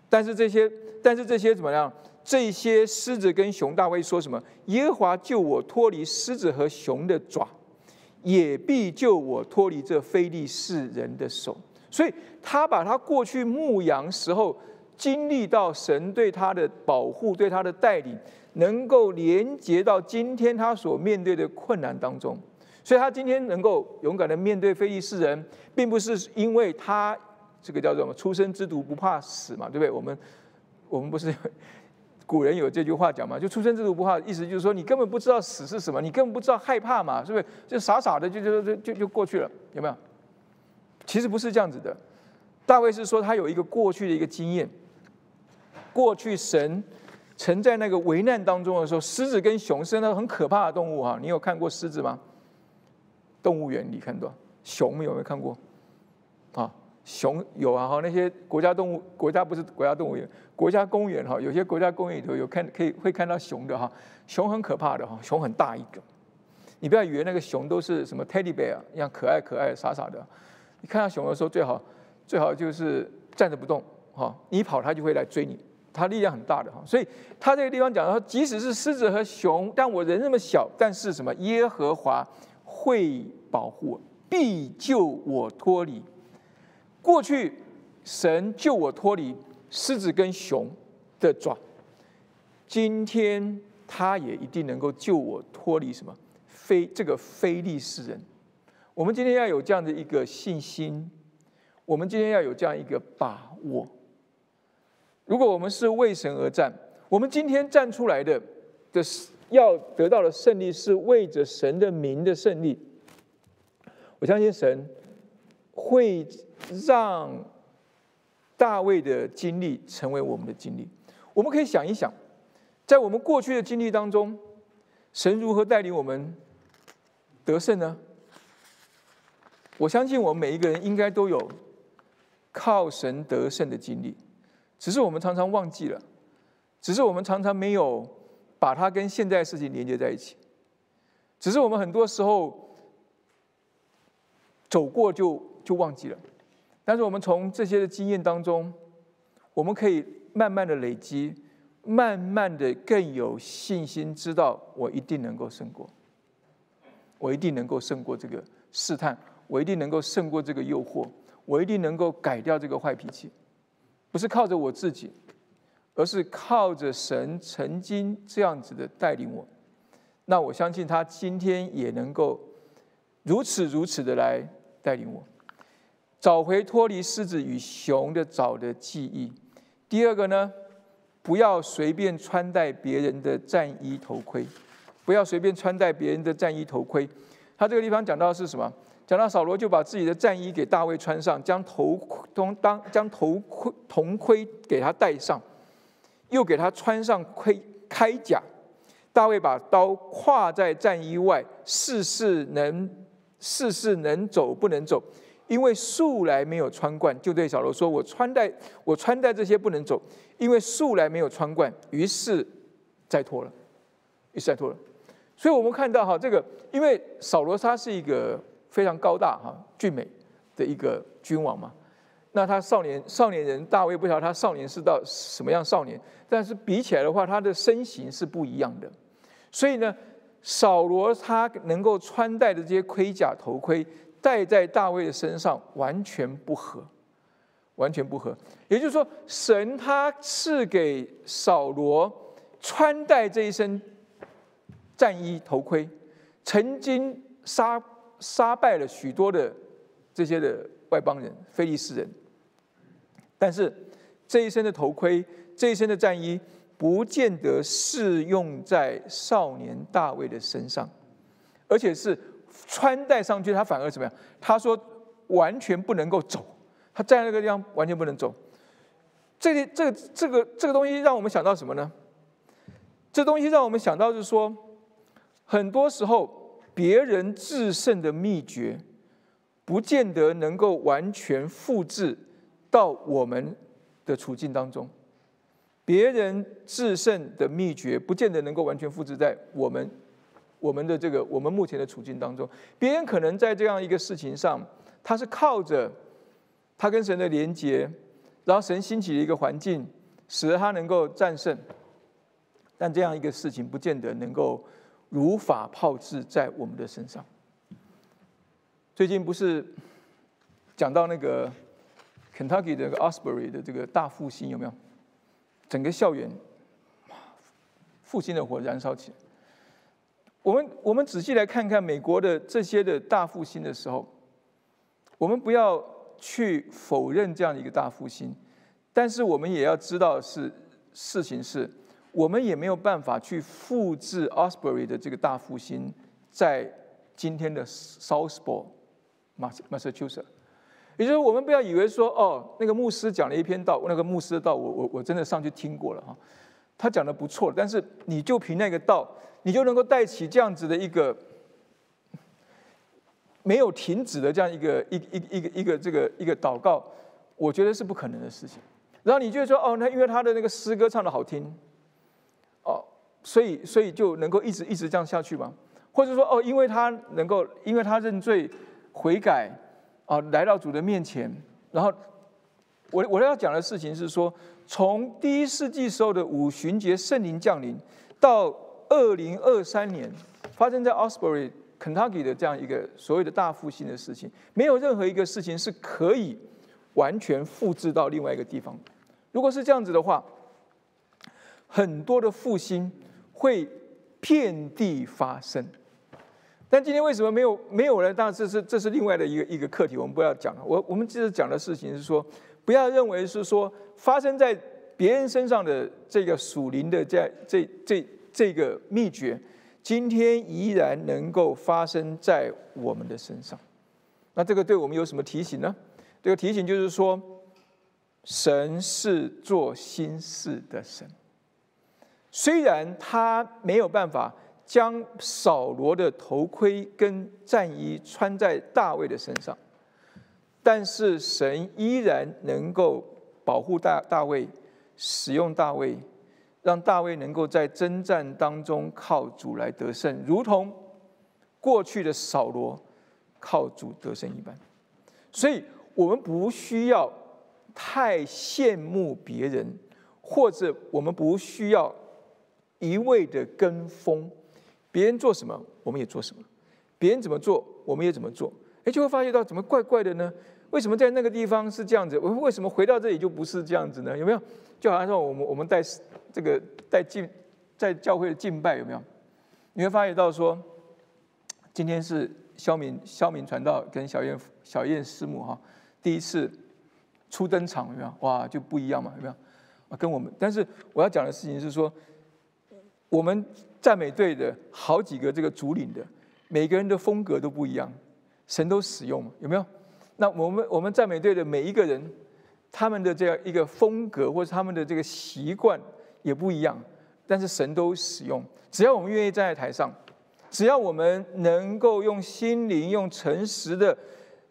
但是这些，但是这些怎么样？这些狮子跟熊，大卫说什么？耶和华救我脱离狮子和熊的爪，也必救我脱离这非利士人的手。所以他把他过去牧羊时候经历到神对他的保护、对他的带领，能够连接到今天他所面对的困难当中。所以他今天能够勇敢的面对非利士人，并不是因为他这个叫做什么“出生之犊不怕死”嘛，对不对？我们我们不是古人有这句话讲嘛？就“出生之犊不怕”，意思就是说你根本不知道死是什么，你根本不知道害怕嘛，是不是？就傻傻的就就就就就过去了，有没有？其实不是这样子的。大卫是说他有一个过去的一个经验，过去神曾在那个危难当中的时候，狮子跟熊是那很可怕的动物哈。你有看过狮子吗？动物园里看到熊有没有看过？啊，熊有啊哈，那些国家动物国家不是国家动物园，国家公园哈，有些国家公园里头有看可以会看到熊的哈，熊很可怕的哈，熊很大一个，你不要以为那个熊都是什么 teddy bear 一样可爱可爱傻傻的，你看到熊的时候最好最好就是站着不动哈，你跑它就会来追你，它力量很大的哈，所以他这个地方讲说，即使是狮子和熊，但我人那么小，但是什么耶和华。会保护我，必救我脱离。过去神救我脱离狮子跟熊的爪，今天他也一定能够救我脱离什么非这个非利士人。我们今天要有这样的一个信心，我们今天要有这样一个把握。如果我们是为神而战，我们今天站出来的的是。要得到的胜利是为着神的名的胜利。我相信神会让大卫的经历成为我们的经历。我们可以想一想，在我们过去的经历当中，神如何带领我们得胜呢？我相信我们每一个人应该都有靠神得胜的经历，只是我们常常忘记了，只是我们常常没有。把它跟现在事情连接在一起，只是我们很多时候走过就就忘记了，但是我们从这些的经验当中，我们可以慢慢的累积，慢慢的更有信心，知道我一定能够胜过，我一定能够胜过这个试探，我一定能够胜过这个诱惑，我一定能够改掉这个坏脾气，不是靠着我自己。而是靠着神曾经这样子的带领我，那我相信他今天也能够如此如此的来带领我，找回脱离狮子与熊的爪的记忆。第二个呢，不要随便穿戴别人的战衣头盔，不要随便穿戴别人的战衣头盔。他这个地方讲到是什么？讲到扫罗就把自己的战衣给大卫穿上，将头盔当将头盔铜盔给他戴上。又给他穿上盔铠甲，大卫把刀挎在战衣外，事事能事事能走不能走，因为素来没有穿惯，就对小罗说：“我穿戴我穿戴这些不能走，因为素来没有穿惯。”于是再脱了，于是再脱了。所以我们看到哈，这个因为扫罗他是一个非常高大哈俊美的一个君王嘛。那他少年少年人大卫不晓得他少年是到什么样少年，但是比起来的话，他的身形是不一样的。所以呢，扫罗他能够穿戴的这些盔甲头盔戴在大卫的身上完全不合，完全不合。也就是说，神他赐给扫罗穿戴这一身战衣头盔，曾经杀杀败了许多的这些的外邦人、非利士人。但是这一身的头盔，这一身的战衣，不见得适用在少年大卫的身上，而且是穿戴上去，他反而怎么样？他说完全不能够走，他站在那个地方完全不能走。这个、这个、这个、这个东西让我们想到什么呢？这东西让我们想到就是说，很多时候别人制胜的秘诀，不见得能够完全复制。到我们的处境当中，别人制胜的秘诀不见得能够完全复制在我们我们的这个我们目前的处境当中。别人可能在这样一个事情上，他是靠着他跟神的连接，然后神兴起的一个环境，使得他能够战胜。但这样一个事情不见得能够如法炮制在我们的身上。最近不是讲到那个。Kentucky 的 Asbury 的这个大复兴有没有？整个校园复兴的火燃烧起来。我们我们仔细来看看美国的这些的大复兴的时候，我们不要去否认这样的一个大复兴，但是我们也要知道是事情是，我们也没有办法去复制 Osbury 的这个大复兴在今天的 Southport Massachusetts。也就是我们不要以为说哦，那个牧师讲了一篇道，那个牧师的道，我我我真的上去听过了哈，他讲的不错，但是你就凭那个道，你就能够带起这样子的一个没有停止的这样一个一一一个一个这个一个祷告，我觉得是不可能的事情。然后你就说哦，那因为他的那个诗歌唱的好听，所以所以就能够一直一直这样下去吗？或者说哦，因为他能够，因为他认罪悔改。啊，来到主的面前，然后我我要讲的事情是说，从第一世纪时候的五旬节圣灵降临，到二零二三年发生在 Osbury Kentucky 的这样一个所谓的大复兴的事情，没有任何一个事情是可以完全复制到另外一个地方。如果是这样子的话，很多的复兴会遍地发生。但今天为什么没有没有人？当然这是这是另外的一个一个课题，我们不要讲了。我我们其实讲的事情是说，不要认为是说发生在别人身上的这个属灵的这这这这个秘诀，今天依然能够发生在我们的身上。那这个对我们有什么提醒呢？这个提醒就是说，神是做新事的神，虽然他没有办法。将扫罗的头盔跟战衣穿在大卫的身上，但是神依然能够保护大大卫，使用大卫，让大卫能够在征战当中靠主来得胜，如同过去的扫罗靠主得胜一般。所以，我们不需要太羡慕别人，或者我们不需要一味的跟风。别人做什么，我们也做什么；别人怎么做，我们也怎么做。哎，就会发现到怎么怪怪的呢？为什么在那个地方是这样子？我为什么回到这里就不是这样子呢？有没有？就好像说我们我们带这个带敬在教会的敬拜有没有？你会发现到说，今天是肖明肖明传道跟小燕小燕师母哈第一次初登场有没有？哇，就不一样嘛有没有？啊，跟我们。但是我要讲的事情是说，我们。赞美队的好几个这个主领的，每个人的风格都不一样，神都使用有没有？那我们我们赞美队的每一个人，他们的这样一个风格或者他们的这个习惯也不一样，但是神都使用。只要我们愿意站在台上，只要我们能够用心灵、用诚实的，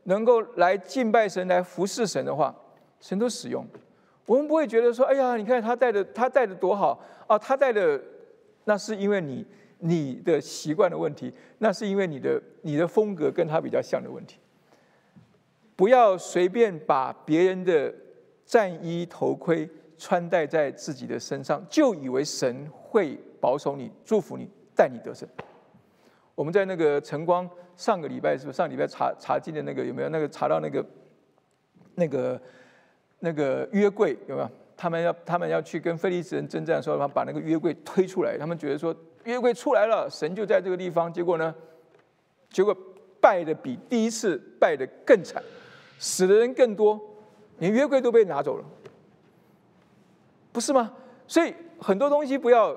能够来敬拜神、来服侍神的话，神都使用。我们不会觉得说：“哎呀，你看他带的他带的多好啊，他带的。”那是因为你你的习惯的问题，那是因为你的你的风格跟他比较像的问题。不要随便把别人的战衣头盔穿戴在自己的身上，就以为神会保守你、祝福你、带你得胜。我们在那个晨光上个礼拜是不是上礼拜查查经的那个有没有那个查到那个那个那个约柜有没有？他们要他们要去跟菲利斯人征战的时候，他把那个约柜推出来，他们觉得说约柜出来了，神就在这个地方。结果呢，结果败的比第一次败的更惨。死的人更多，连约柜都被拿走了，不是吗？所以很多东西不要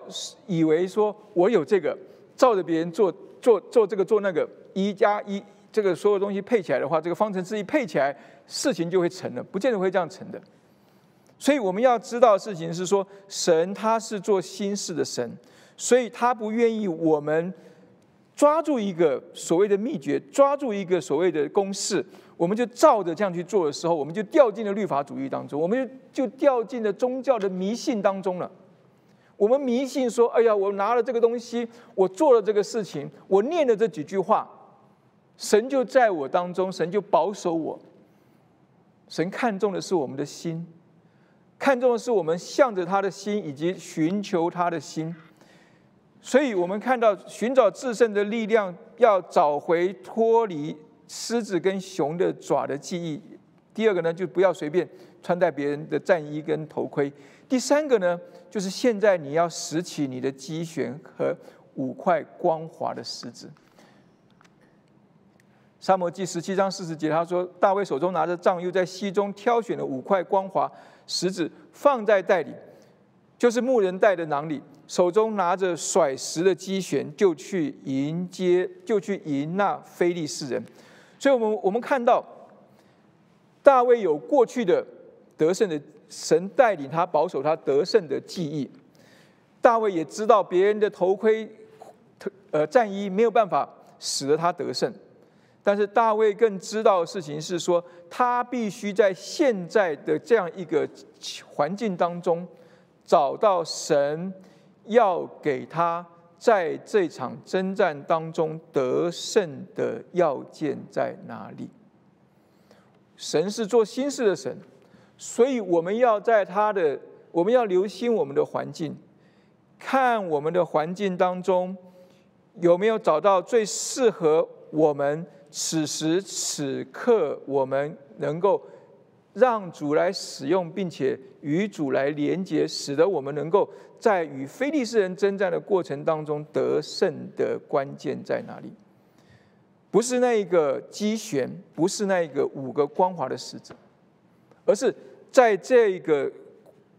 以为说我有这个，照着别人做做做这个做那个，一加一这个所有东西配起来的话，这个方程式一配起来，事情就会成了，不见得会这样成的。所以我们要知道的事情是说，神他是做心事的神，所以他不愿意我们抓住一个所谓的秘诀，抓住一个所谓的公式。我们就照着这样去做的时候，我们就掉进了律法主义当中，我们就就掉进了宗教的迷信当中了。我们迷信说：“哎呀，我拿了这个东西，我做了这个事情，我念了这几句话，神就在我当中，神就保守我。神看重的是我们的心，看重的是我们向着他的心，以及寻求他的心。所以，我们看到寻找自胜的力量，要找回脱离。”狮子跟熊的爪的记忆。第二个呢，就不要随便穿戴别人的战衣跟头盔。第三个呢，就是现在你要拾起你的机旋和五块光滑的石子。沙摩记十七章四十节，他说：大卫手中拿着杖，又在溪中挑选了五块光滑石子，放在袋里，就是牧人带的囊里。手中拿着甩石的机旋，就去迎接，就去迎那非利士人。所以，我们我们看到大卫有过去的得胜的神带领他保守他得胜的记忆。大卫也知道别人的头盔、呃战衣没有办法使得他得胜，但是大卫更知道的事情是说，他必须在现在的这样一个环境当中，找到神要给他。在这场征战当中得胜的要件在哪里？神是做心事的神，所以我们要在他的，我们要留心我们的环境，看我们的环境当中有没有找到最适合我们此时此刻我们能够让主来使用，并且与主来连接，使得我们能够。在与非利士人征战的过程当中，得胜的关键在哪里？不是那一个机旋，不是那一个五个光滑的石子，而是在这个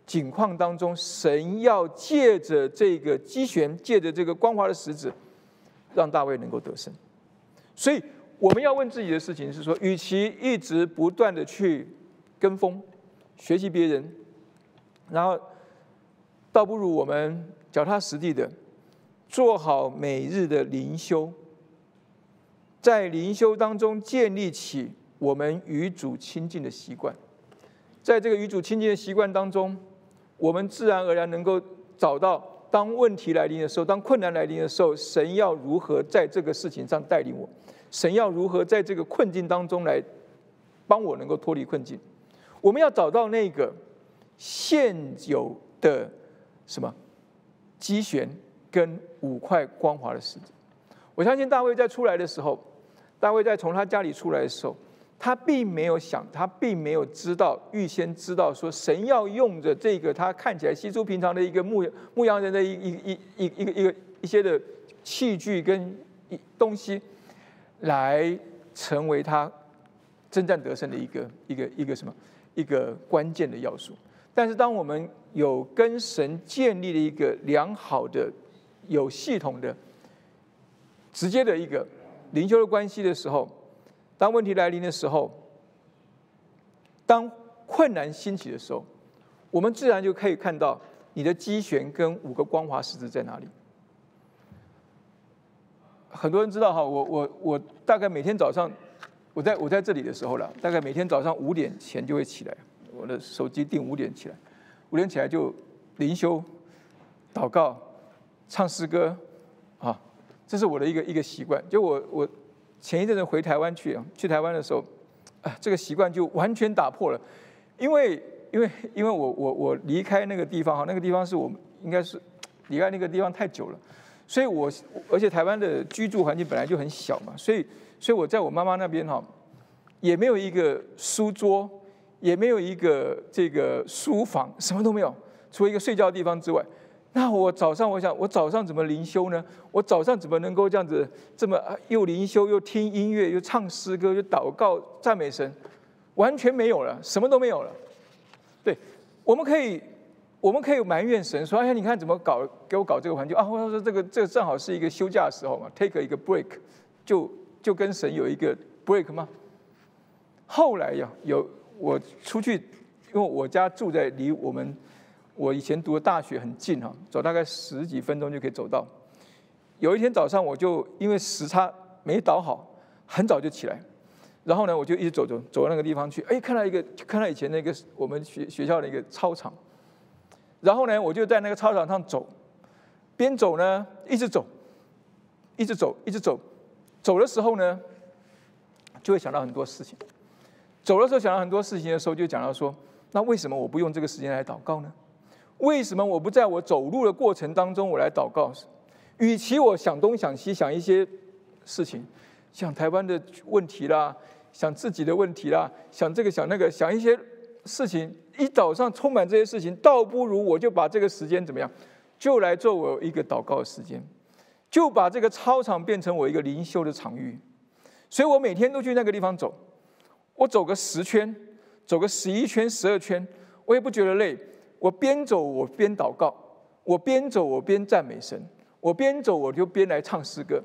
景况当中，神要借着这个机旋，借着这个光滑的石子，让大卫能够得胜。所以，我们要问自己的事情是说：，与其一直不断的去跟风学习别人，然后。倒不如我们脚踏实地的做好每日的灵修，在灵修当中建立起我们与主亲近的习惯，在这个与主亲近的习惯当中，我们自然而然能够找到，当问题来临的时候，当困难来临的时候，神要如何在这个事情上带领我？神要如何在这个困境当中来帮我能够脱离困境？我们要找到那个现有的。什么？机旋跟五块光滑的石子。我相信大卫在出来的时候，大卫在从他家里出来的时候，他并没有想，他并没有知道，预先知道说神要用着这个他看起来稀疏平常的一个牧牧羊人的一一一一一个一个一些的器具跟一东西，来成为他征战得胜的一个一个一个什么一个关键的要素。但是当我们有跟神建立了一个良好的、有系统的、直接的一个灵修的关系的时候，当问题来临的时候，当困难兴起的时候，我们自然就可以看到你的机旋跟五个光滑十字在哪里。很多人知道哈，我我我大概每天早上，我在我在这里的时候了，大概每天早上五点前就会起来，我的手机定五点起来。五点起来就灵修、祷告、唱诗歌，啊，这是我的一个一个习惯。就我我前一阵子回台湾去啊，去台湾的时候，啊，这个习惯就完全打破了，因为因为因为我我我离开那个地方哈，那个地方是我应该是离开那个地方太久了，所以我而且台湾的居住环境本来就很小嘛，所以所以我在我妈妈那边哈，也没有一个书桌，也没有一个这个书房，什么都没有，除了一个睡觉的地方之外。那我早上，我想我早上怎么灵修呢？我早上怎么能够这样子这么又灵修又听音乐又唱诗歌又祷告赞美神？完全没有了，什么都没有了。对，我们可以我们可以埋怨神说：“哎呀，你看怎么搞给我搞这个环境啊？”或者说这个这个正好是一个休假的时候嘛，take 一个 break，就就跟神有一个 break 吗？后来呀，有我出去，因为我家住在离我们。我以前读的大学很近哈，走大概十几分钟就可以走到。有一天早上，我就因为时差没倒好，很早就起来，然后呢，我就一直走走走到那个地方去，哎，看到一个看到以前那个我们学学校的一个操场，然后呢，我就在那个操场上走，边走呢，一直走，一直走，一直走，走的时候呢，就会想到很多事情。走的时候想到很多事情的时候，就讲到说，那为什么我不用这个时间来祷告呢？为什么我不在我走路的过程当中我来祷告？与其我想东想西想一些事情，想台湾的问题啦，想自己的问题啦，想这个想那个想一些事情，一早上充满这些事情，倒不如我就把这个时间怎么样，就来做我一个祷告的时间，就把这个操场变成我一个灵修的场域。所以我每天都去那个地方走，我走个十圈，走个十一圈、十二圈，我也不觉得累。我边走我边祷告，我边走我边赞美神，我边走我就边来唱诗歌，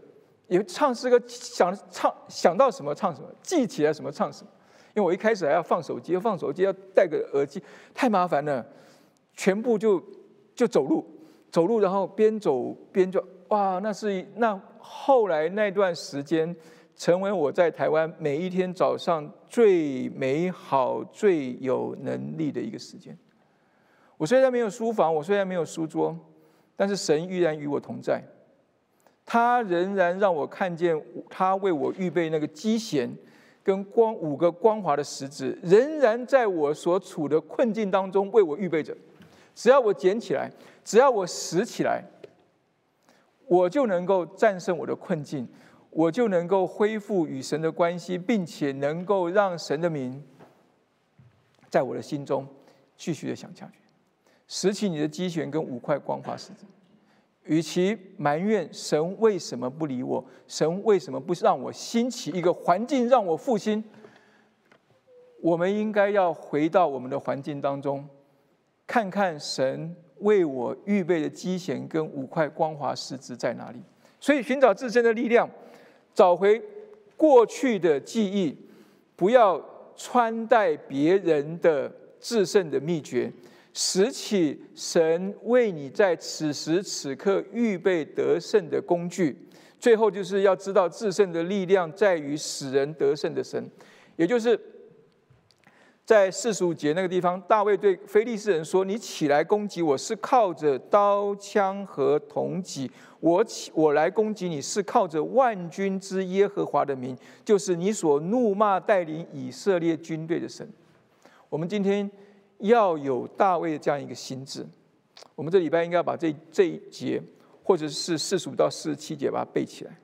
也唱诗歌想唱想到什么唱什么，记起来什么唱什么。因为我一开始还要放手机，要放手机要戴个耳机，太麻烦了，全部就就走路走路，然后边走边就哇，那是那后来那段时间，成为我在台湾每一天早上最美好、最有能力的一个时间。我虽然没有书房，我虽然没有书桌，但是神依然与我同在。他仍然让我看见他为我预备那个机弦跟光五个光滑的石子，仍然在我所处的困境当中为我预备着。只要我捡起来，只要我拾起来，我就能够战胜我的困境，我就能够恢复与神的关系，并且能够让神的名在我的心中继续的响下去。拾起你的机弦跟五块光滑石子，与其埋怨神为什么不理我，神为什么不让我兴起一个环境让我复兴，我们应该要回到我们的环境当中，看看神为我预备的机弦跟五块光滑石子在哪里。所以寻找自身的力量，找回过去的记忆，不要穿戴别人的制胜的秘诀。拾起神为你在此时此刻预备得胜的工具，最后就是要知道制胜的力量在于使人得胜的神，也就是在四十五节那个地方，大卫对非利士人说：“你起来攻击我是靠着刀枪和铜戟，我起我来攻击你是靠着万军之耶和华的名，就是你所怒骂带领以色列军队的神。”我们今天。要有大卫的这样一个心智，我们这礼拜应该要把这这一节，或者是四十五到四十七节把它背起来。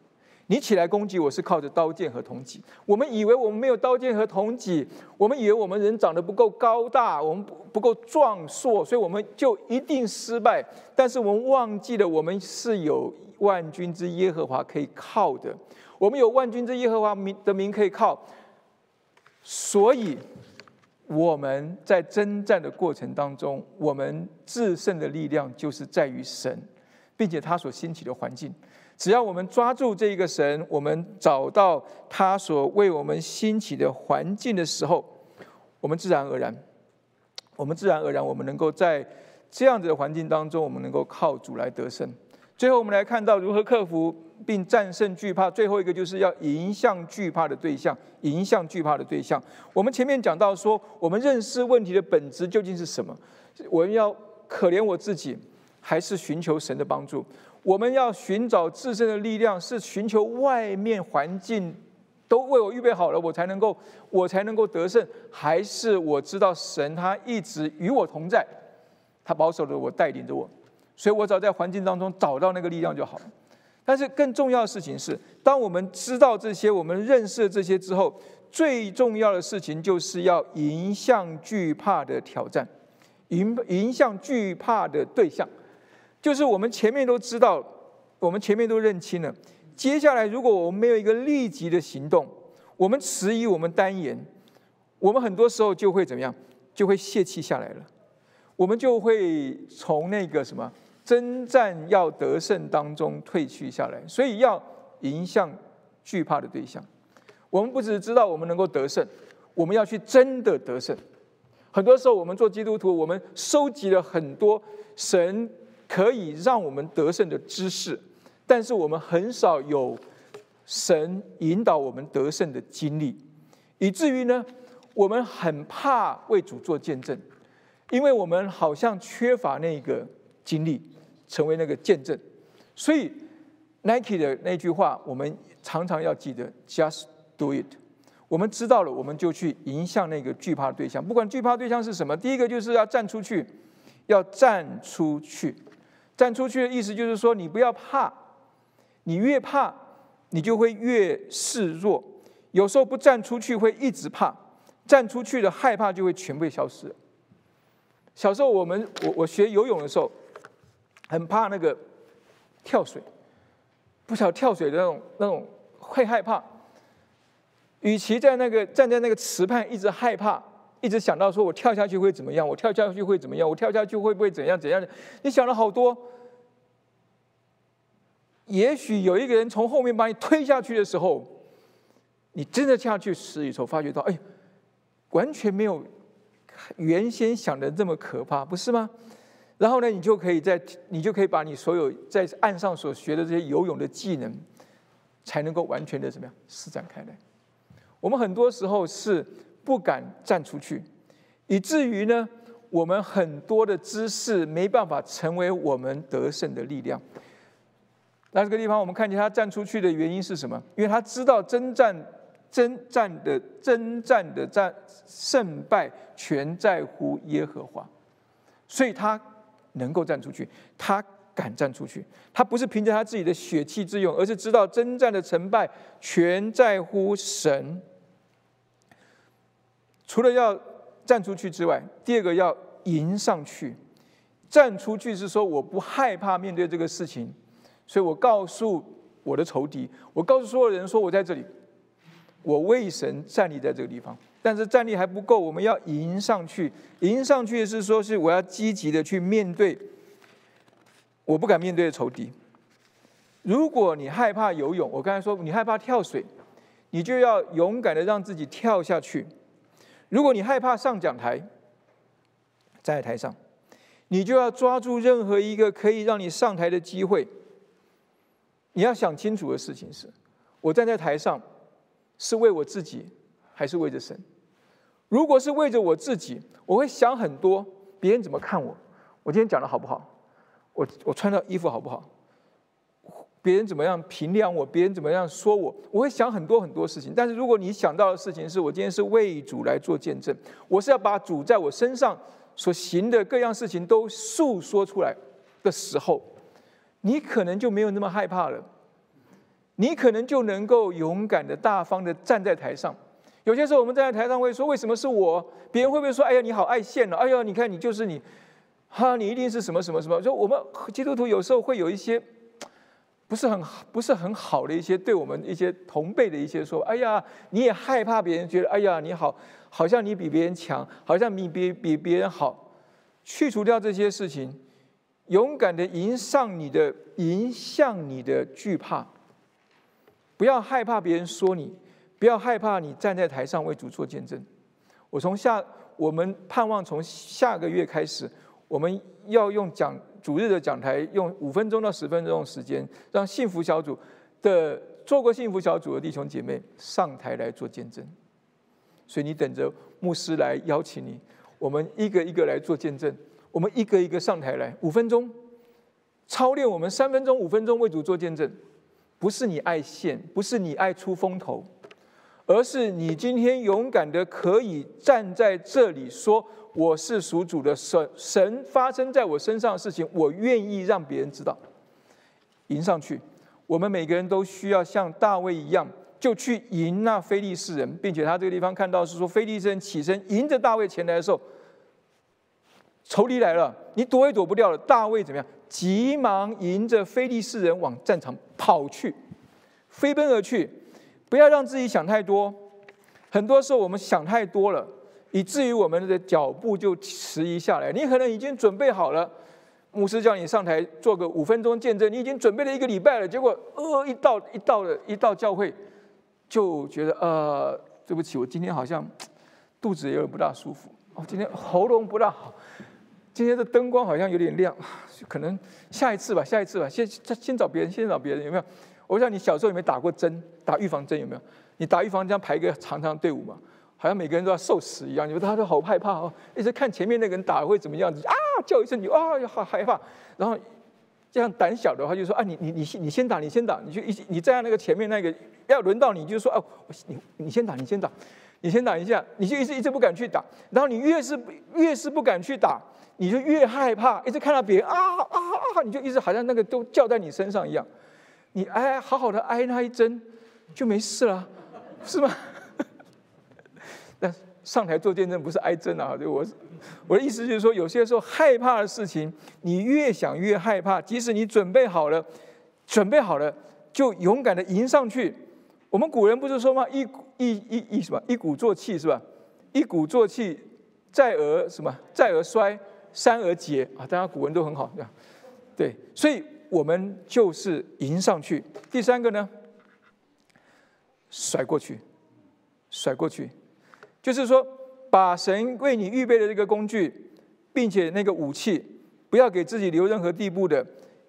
你起来攻击我是靠着刀剑和铜戟，我们以为我们没有刀剑和铜戟，我们以为我们人长得不够高大，我们不不够壮硕，所以我们就一定失败。但是我们忘记了，我们是有万军之耶和华可以靠的，我们有万军之耶和华名的名可以靠，所以。我们在征战的过程当中，我们制胜的力量就是在于神，并且他所兴起的环境。只要我们抓住这一个神，我们找到他所为我们兴起的环境的时候，我们自然而然，我们自然而然，我们能够在这样子的环境当中，我们能够靠主来得胜。最后，我们来看到如何克服并战胜惧怕。最后一个就是要迎向惧怕的对象，迎向惧怕的对象。我们前面讲到说，我们认识问题的本质究竟是什么？我们要可怜我自己，还是寻求神的帮助？我们要寻找自身的力量，是寻求外面环境都为我预备好了，我才能够我才能够得胜，还是我知道神他一直与我同在，他保守着我，带领着我，所以我只要在环境当中找到那个力量就好了。但是更重要的事情是，当我们知道这些，我们认识这些之后，最重要的事情就是要迎向惧怕的挑战，迎迎向惧怕的对象。就是我们前面都知道，我们前面都认清了。接下来，如果我们没有一个立即的行动，我们迟疑，我们单言，我们很多时候就会怎么样？就会泄气下来了。我们就会从那个什么征战要得胜当中退去下来。所以要迎向惧怕的对象。我们不只知道我们能够得胜，我们要去真的得胜。很多时候，我们做基督徒，我们收集了很多神。可以让我们得胜的知识，但是我们很少有神引导我们得胜的经历，以至于呢，我们很怕为主做见证，因为我们好像缺乏那个经历，成为那个见证。所以 Nike 的那句话，我们常常要记得：Just do it。我们知道了，我们就去迎向那个惧怕的对象，不管惧怕对象是什么。第一个就是要站出去，要站出去。站出去的意思就是说，你不要怕，你越怕，你就会越示弱。有时候不站出去会一直怕，站出去的害怕就会全部消失。小时候我们我我学游泳的时候，很怕那个跳水，不晓跳水的那种那种会害怕。与其在那个站在那个池畔一直害怕。一直想到说，我跳下去会怎么样？我跳下去会怎么样？我跳下去会不会怎样怎样？你想了好多。也许有一个人从后面把你推下去的时候，你真的下去时，以后发觉到，哎，完全没有原先想的这么可怕，不是吗？然后呢，你就可以在，你就可以把你所有在岸上所学的这些游泳的技能，才能够完全的怎么样施展开来。我们很多时候是。不敢站出去，以至于呢，我们很多的知识没办法成为我们得胜的力量。那这个地方，我们看见他站出去的原因是什么？因为他知道征战、征战的征战的战胜败全在乎耶和华，所以他能够站出去，他敢站出去。他不是凭着他自己的血气之勇，而是知道征战的成败全在乎神。除了要站出去之外，第二个要迎上去。站出去是说我不害怕面对这个事情，所以我告诉我的仇敌，我告诉所有人说我在这里，我为神站立在这个地方。但是站力还不够，我们要迎上去。迎上去是说是我要积极的去面对我不敢面对的仇敌。如果你害怕游泳，我刚才说你害怕跳水，你就要勇敢的让自己跳下去。如果你害怕上讲台，站在台上，你就要抓住任何一个可以让你上台的机会。你要想清楚的事情是：我站在台上是为我自己，还是为着神？如果是为着我自己，我会想很多，别人怎么看我？我今天讲的好不好？我我穿的衣服好不好？别人怎么样评量我？别人怎么样说我？我会想很多很多事情。但是如果你想到的事情是我今天是为主来做见证，我是要把主在我身上所行的各样事情都诉说出来的时候，你可能就没有那么害怕了。你可能就能够勇敢的、大方的站在台上。有些时候我们站在台上会说：“为什么是我？”别人会不会说：“哎呀，你好爱现了！”哎呀，你看你就是你，哈，你一定是什么什么什么？就我们基督徒有时候会有一些。不是很不是很好的一些对我们一些同辈的一些说，哎呀，你也害怕别人觉得，哎呀，你好，好像你比别人强，好像你比比别人好。去除掉这些事情，勇敢的迎上你的迎向你的惧怕，不要害怕别人说你，不要害怕你站在台上为主做见证。我从下我们盼望从下个月开始，我们要用讲。主日的讲台用五分钟到十分钟的时间，让幸福小组的做过幸福小组的弟兄姐妹上台来做见证。所以你等着牧师来邀请你，我们一个一个来做见证，我们一个一个上台来，五分钟，操练我们三分钟、五分钟为主做见证，不是你爱现，不是你爱出风头，而是你今天勇敢的可以站在这里说：“我是属主的神，神发生在我身上的事情，我愿意让别人知道。”迎上去，我们每个人都需要像大卫一样，就去迎那非利士人，并且他这个地方看到是说，非利士人起身迎着大卫前来的时候。仇敌来了，你躲也躲不掉了。大卫怎么样？急忙迎着非利士人往战场跑去，飞奔而去。不要让自己想太多。很多时候我们想太多了，以至于我们的脚步就迟疑下来。你可能已经准备好了，牧师叫你上台做个五分钟见证，你已经准备了一个礼拜了。结果呃，一到一到了一到教会，就觉得呃，对不起，我今天好像 肚子有点不大舒服。哦，今天喉咙不大好。今天的灯光好像有点亮，可能下一次吧，下一次吧，先先找别人，先找别人，有没有？我想你小时候有没有打过针，打预防针有没有？你打预防针排一个长长的队伍嘛，好像每个人都要受死一样，你说他都好害怕哦，一直看前面那个人打会怎么样子啊，叫一声你啊，好害怕，然后这样胆小的话就说啊，你你你先你先打，你先打，你就一你站在那个前面那个要轮到你就说哦，你你先打，你先打，你先打一下，你就一直一直不敢去打，然后你越是越是不敢去打。你就越害怕，一直看到别人啊啊啊，你就一直好像那个都叫在你身上一样。你挨好好的挨那一针就没事了，是吗？但上台做见证不是挨针啊！就我我的意思就是说，有些时候害怕的事情，你越想越害怕。即使你准备好了，准备好了，就勇敢的迎上去。我们古人不是说吗？一一一一什么？一鼓作气是吧？一鼓作气，再而什么？再而衰。三而竭啊！大家古文都很好，对对，所以我们就是迎上去。第三个呢，甩过去，甩过去，就是说把神为你预备的这个工具，并且那个武器，不要给自己留任何地步的，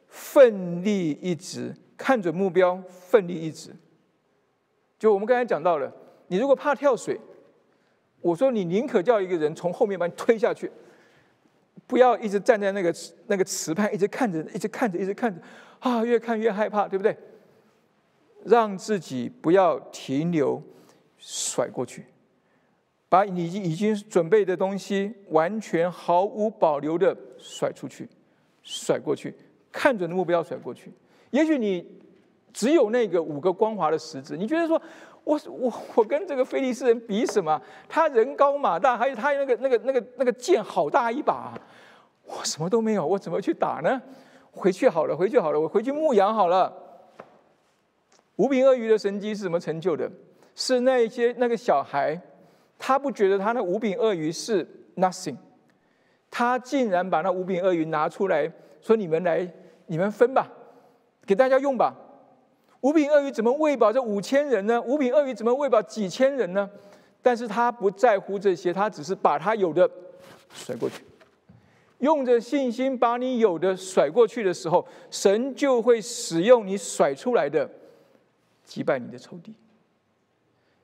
奋力一掷看准目标，奋力一掷。就我们刚才讲到了，你如果怕跳水，我说你宁可叫一个人从后面把你推下去。不要一直站在那个那个池畔，一直看着，一直看着，一直看着，啊，越看越害怕，对不对？让自己不要停留，甩过去，把你已经准备的东西完全毫无保留的甩出去，甩过去，看准的目标甩过去。也许你只有那个五个光滑的石子，你觉得说，我我我跟这个菲利斯人比什么？他人高马大，还有他那个那个那个那个剑好大一把。我什么都没有，我怎么去打呢？回去好了，回去好了，我回去牧羊好了。五饼鳄鱼的神迹是什么成就的？是那些那个小孩，他不觉得他那五饼鳄鱼是 nothing，他竟然把那五饼鳄鱼拿出来说：“你们来，你们分吧，给大家用吧。”五饼鳄鱼怎么喂饱这五千人呢？五饼鳄鱼怎么喂饱几千人呢？但是他不在乎这些，他只是把他有的甩过去。用着信心把你有的甩过去的时候，神就会使用你甩出来的击败你的仇敌。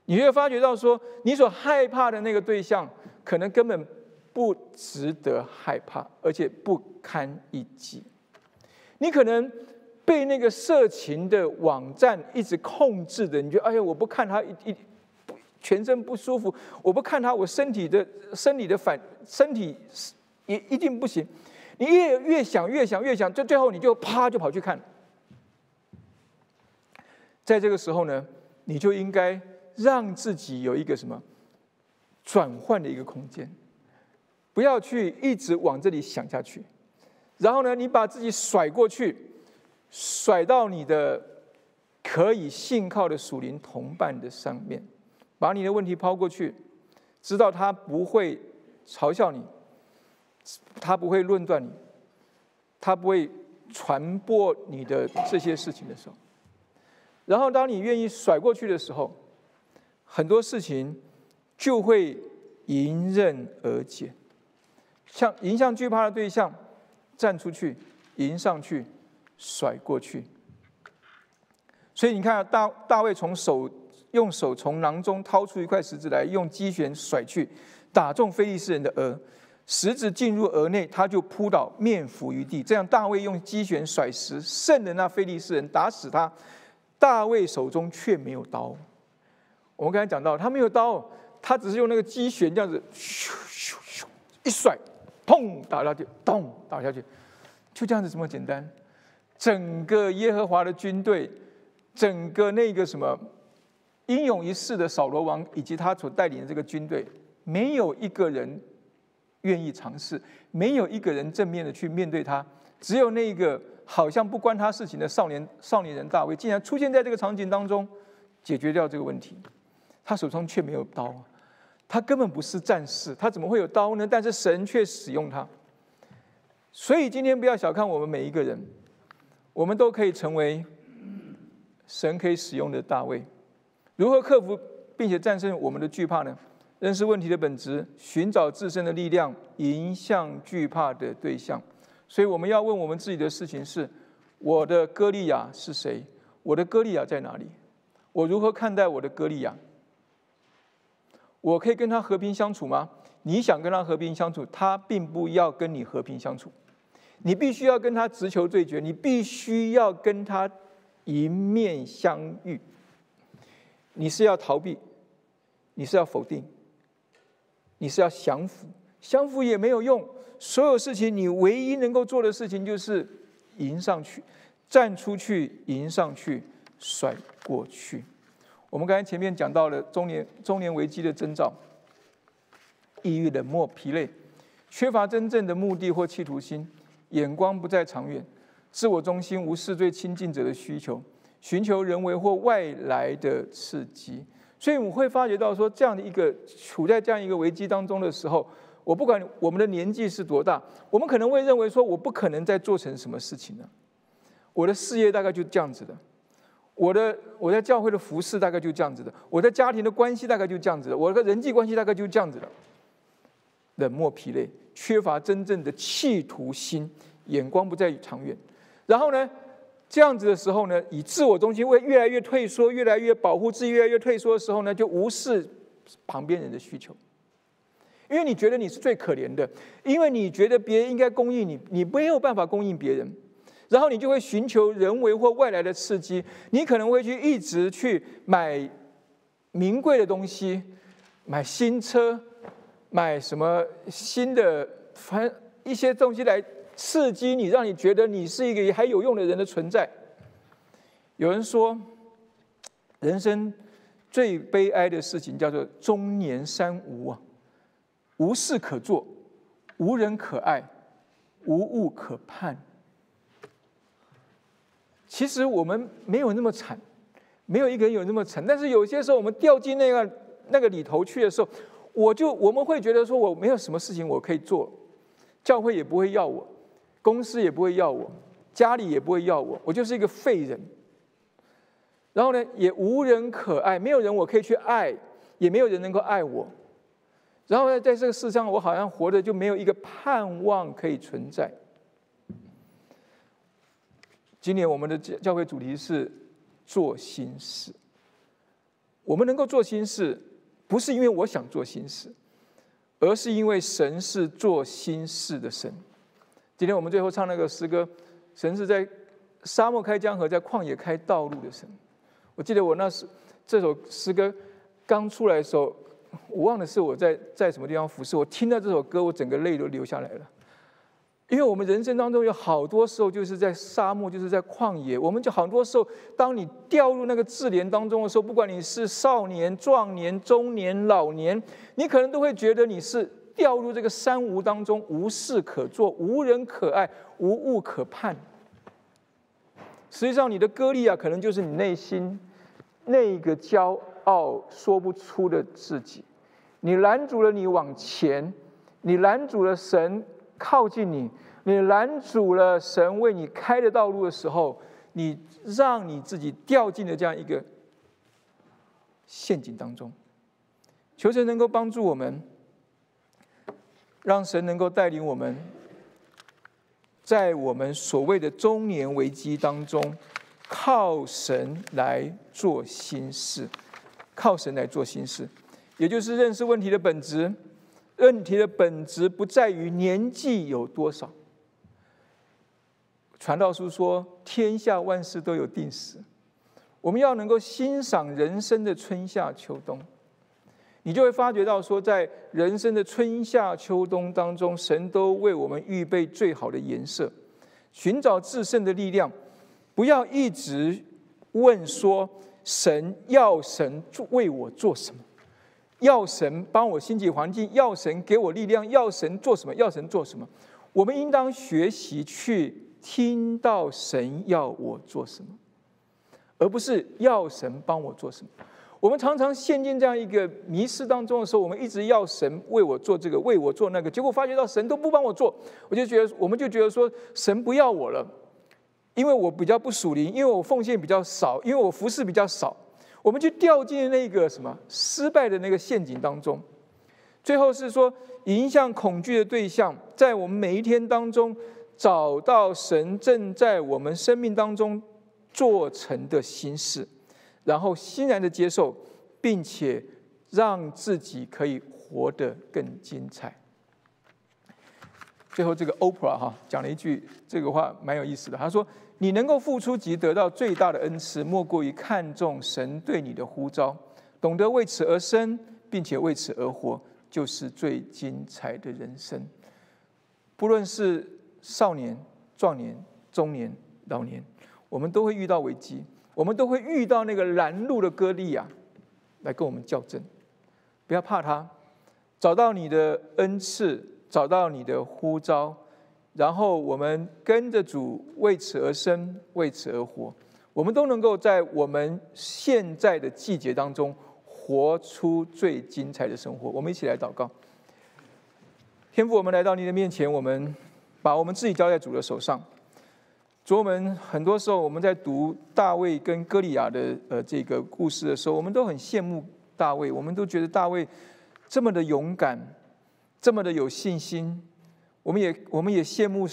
你会发觉到说，你所害怕的那个对象，可能根本不值得害怕，而且不堪一击。你可能被那个色情的网站一直控制的，你觉得哎呀，我不看他一一全身不舒服，我不看他，我身体的生理的反身体。一一定不行，你越越想越想越想，就最后你就啪就跑去看。在这个时候呢，你就应该让自己有一个什么转换的一个空间，不要去一直往这里想下去。然后呢，你把自己甩过去，甩到你的可以信靠的属灵同伴的上面，把你的问题抛过去，知道他不会嘲笑你。他不会论断你，他不会传播你的这些事情的时候，然后当你愿意甩过去的时候，很多事情就会迎刃而解。像迎向惧怕的对象，站出去，迎上去，甩过去。所以你看，大大卫从手用手从囊中掏出一块石子来，用机旋甩去，打中非利士人的额。石子进入额内，他就扑倒，面伏于地。这样，大卫用机旋甩石，胜的那非利士人，打死他。大卫手中却没有刀。我们刚才讲到，他没有刀，他只是用那个机旋这样子，咻咻咻一甩，砰打下去，咚打下去，就这样子这么简单。整个耶和华的军队，整个那个什么英勇一世的扫罗王以及他所带领的这个军队，没有一个人。愿意尝试，没有一个人正面的去面对他，只有那个好像不关他事情的少年少年人大卫，竟然出现在这个场景当中，解决掉这个问题。他手中却没有刀，他根本不是战士，他怎么会有刀呢？但是神却使用他。所以今天不要小看我们每一个人，我们都可以成为神可以使用的大卫。如何克服并且战胜我们的惧怕呢？认识问题的本质，寻找自身的力量，迎向惧怕的对象。所以我们要问我们自己的事情是：我的歌利亚是谁？我的歌利亚在哪里？我如何看待我的歌利亚？我可以跟他和平相处吗？你想跟他和平相处，他并不要跟你和平相处。你必须要跟他直球对决，你必须要跟他迎面相遇。你是要逃避？你是要否定？你是要降服，降服也没有用。所有事情，你唯一能够做的事情就是迎上去，站出去，迎上去，甩过去。我们刚才前面讲到了中年中年危机的征兆：抑郁、冷漠、疲累，缺乏真正的目的或企图心，眼光不再长远，自我中心，无视最亲近者的需求，寻求人为或外来的刺激。所以我会发觉到说，这样的一个处在这样一个危机当中的时候，我不管我们的年纪是多大，我们可能会认为说，我不可能再做成什么事情了。我的事业大概就这样子的，我的我在教会的服饰大概就这样子的，我在家庭的关系大概就这样子的，我的人际关系大概就这样子的。冷漠疲累，缺乏真正的企图心，眼光不在于长远，然后呢？这样子的时候呢，以自我中心会越来越退缩，越来越保护自己，越来越退缩的时候呢，就无视旁边人的需求，因为你觉得你是最可怜的，因为你觉得别人应该供应你，你没有办法供应别人，然后你就会寻求人为或外来的刺激，你可能会去一直去买名贵的东西，买新车，买什么新的，反一些东西来。刺激你，让你觉得你是一个还有用的人的存在。有人说，人生最悲哀的事情叫做中年三无啊，无事可做，无人可爱，无物可盼。其实我们没有那么惨，没有一个人有那么惨。但是有些时候，我们掉进那个那个里头去的时候，我就我们会觉得说，我没有什么事情我可以做，教会也不会要我。公司也不会要我，家里也不会要我，我就是一个废人。然后呢，也无人可爱，没有人我可以去爱，也没有人能够爱我。然后呢，在这个世上，我好像活着就没有一个盼望可以存在。今年我们的教教会主题是做新事。我们能够做新事，不是因为我想做心事，而是因为神是做心事的神。今天我们最后唱那个诗歌，神是在沙漠开江河，在旷野开道路的神。我记得我那时这首诗歌刚出来的时候，我忘了是我在在什么地方服侍，我听到这首歌，我整个泪都流下来了。因为我们人生当中有好多时候就是在沙漠，就是在旷野，我们就好多时候，当你掉入那个自怜当中的时候，不管你是少年、壮年、中年、老年，你可能都会觉得你是。掉入这个山无当中，无事可做，无人可爱，无物可盼。实际上，你的歌利亚可能就是你内心那个骄傲说不出的自己。你拦阻了你往前，你拦阻了神靠近你，你拦阻了神为你开的道路的时候，你让你自己掉进了这样一个陷阱当中。求神能够帮助我们。让神能够带领我们，在我们所谓的中年危机当中，靠神来做心事，靠神来做心事，也就是认识问题的本质，问题的本质不在于年纪有多少。传道书说：“天下万事都有定时。”我们要能够欣赏人生的春夏秋冬，你就会发觉到说，在人生的春夏秋冬当中，神都为我们预备最好的颜色。寻找自胜的力量，不要一直问说：“神要神做为我做什么？要神帮我兴起环境？要神给我力量？要神做什么？要神做什么？”我们应当学习去听到神要我做什么。而不是要神帮我做什么，我们常常陷进这样一个迷失当中的时候，我们一直要神为我做这个，为我做那个，结果发觉到神都不帮我做，我就觉得，我们就觉得说，神不要我了，因为我比较不属灵，因为我奉献比较少，因为我服侍比较少，我们就掉进那个什么失败的那个陷阱当中。最后是说，迎向恐惧的对象，在我们每一天当中，找到神正在我们生命当中。做成的心事，然后欣然的接受，并且让自己可以活得更精彩。最后，这个 Oprah 哈讲了一句这个话蛮有意思的，他说：“你能够付出及得到最大的恩赐，莫过于看重神对你的呼召，懂得为此而生，并且为此而活，就是最精彩的人生。不论是少年、壮年、中年、老年。”我们都会遇到危机，我们都会遇到那个拦路的歌利亚，来跟我们较真。不要怕他，找到你的恩赐，找到你的呼召，然后我们跟着主为此而生，为此而活。我们都能够在我们现在的季节当中，活出最精彩的生活。我们一起来祷告。天父，我们来到你的面前，我们把我们自己交在主的手上。主，我们很多时候我们在读大卫跟歌利亚的呃这个故事的时候，我们都很羡慕大卫，我们都觉得大卫这么的勇敢，这么的有信心，我们也我们也羡慕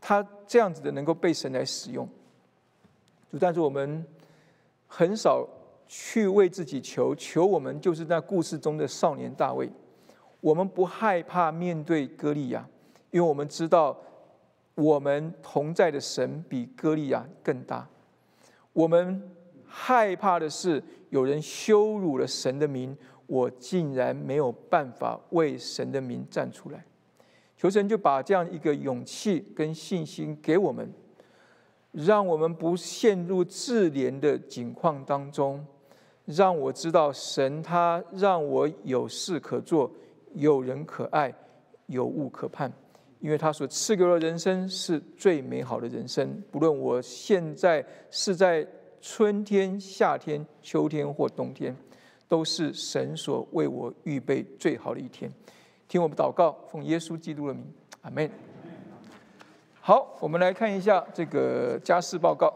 他这样子的能够被神来使用。主，但是我们很少去为自己求，求我们就是在故事中的少年大卫，我们不害怕面对歌利亚，因为我们知道。我们同在的神比歌利亚更大。我们害怕的是有人羞辱了神的名，我竟然没有办法为神的名站出来。求神就把这样一个勇气跟信心给我们，让我们不陷入自怜的境况当中，让我知道神他让我有事可做，有人可爱，有物可盼。因为他所赐给我的人生是最美好的人生，不论我现在是在春天、夏天、秋天或冬天，都是神所为我预备最好的一天。听我们祷告，奉耶稣基督的名，阿门。好，我们来看一下这个家事报告。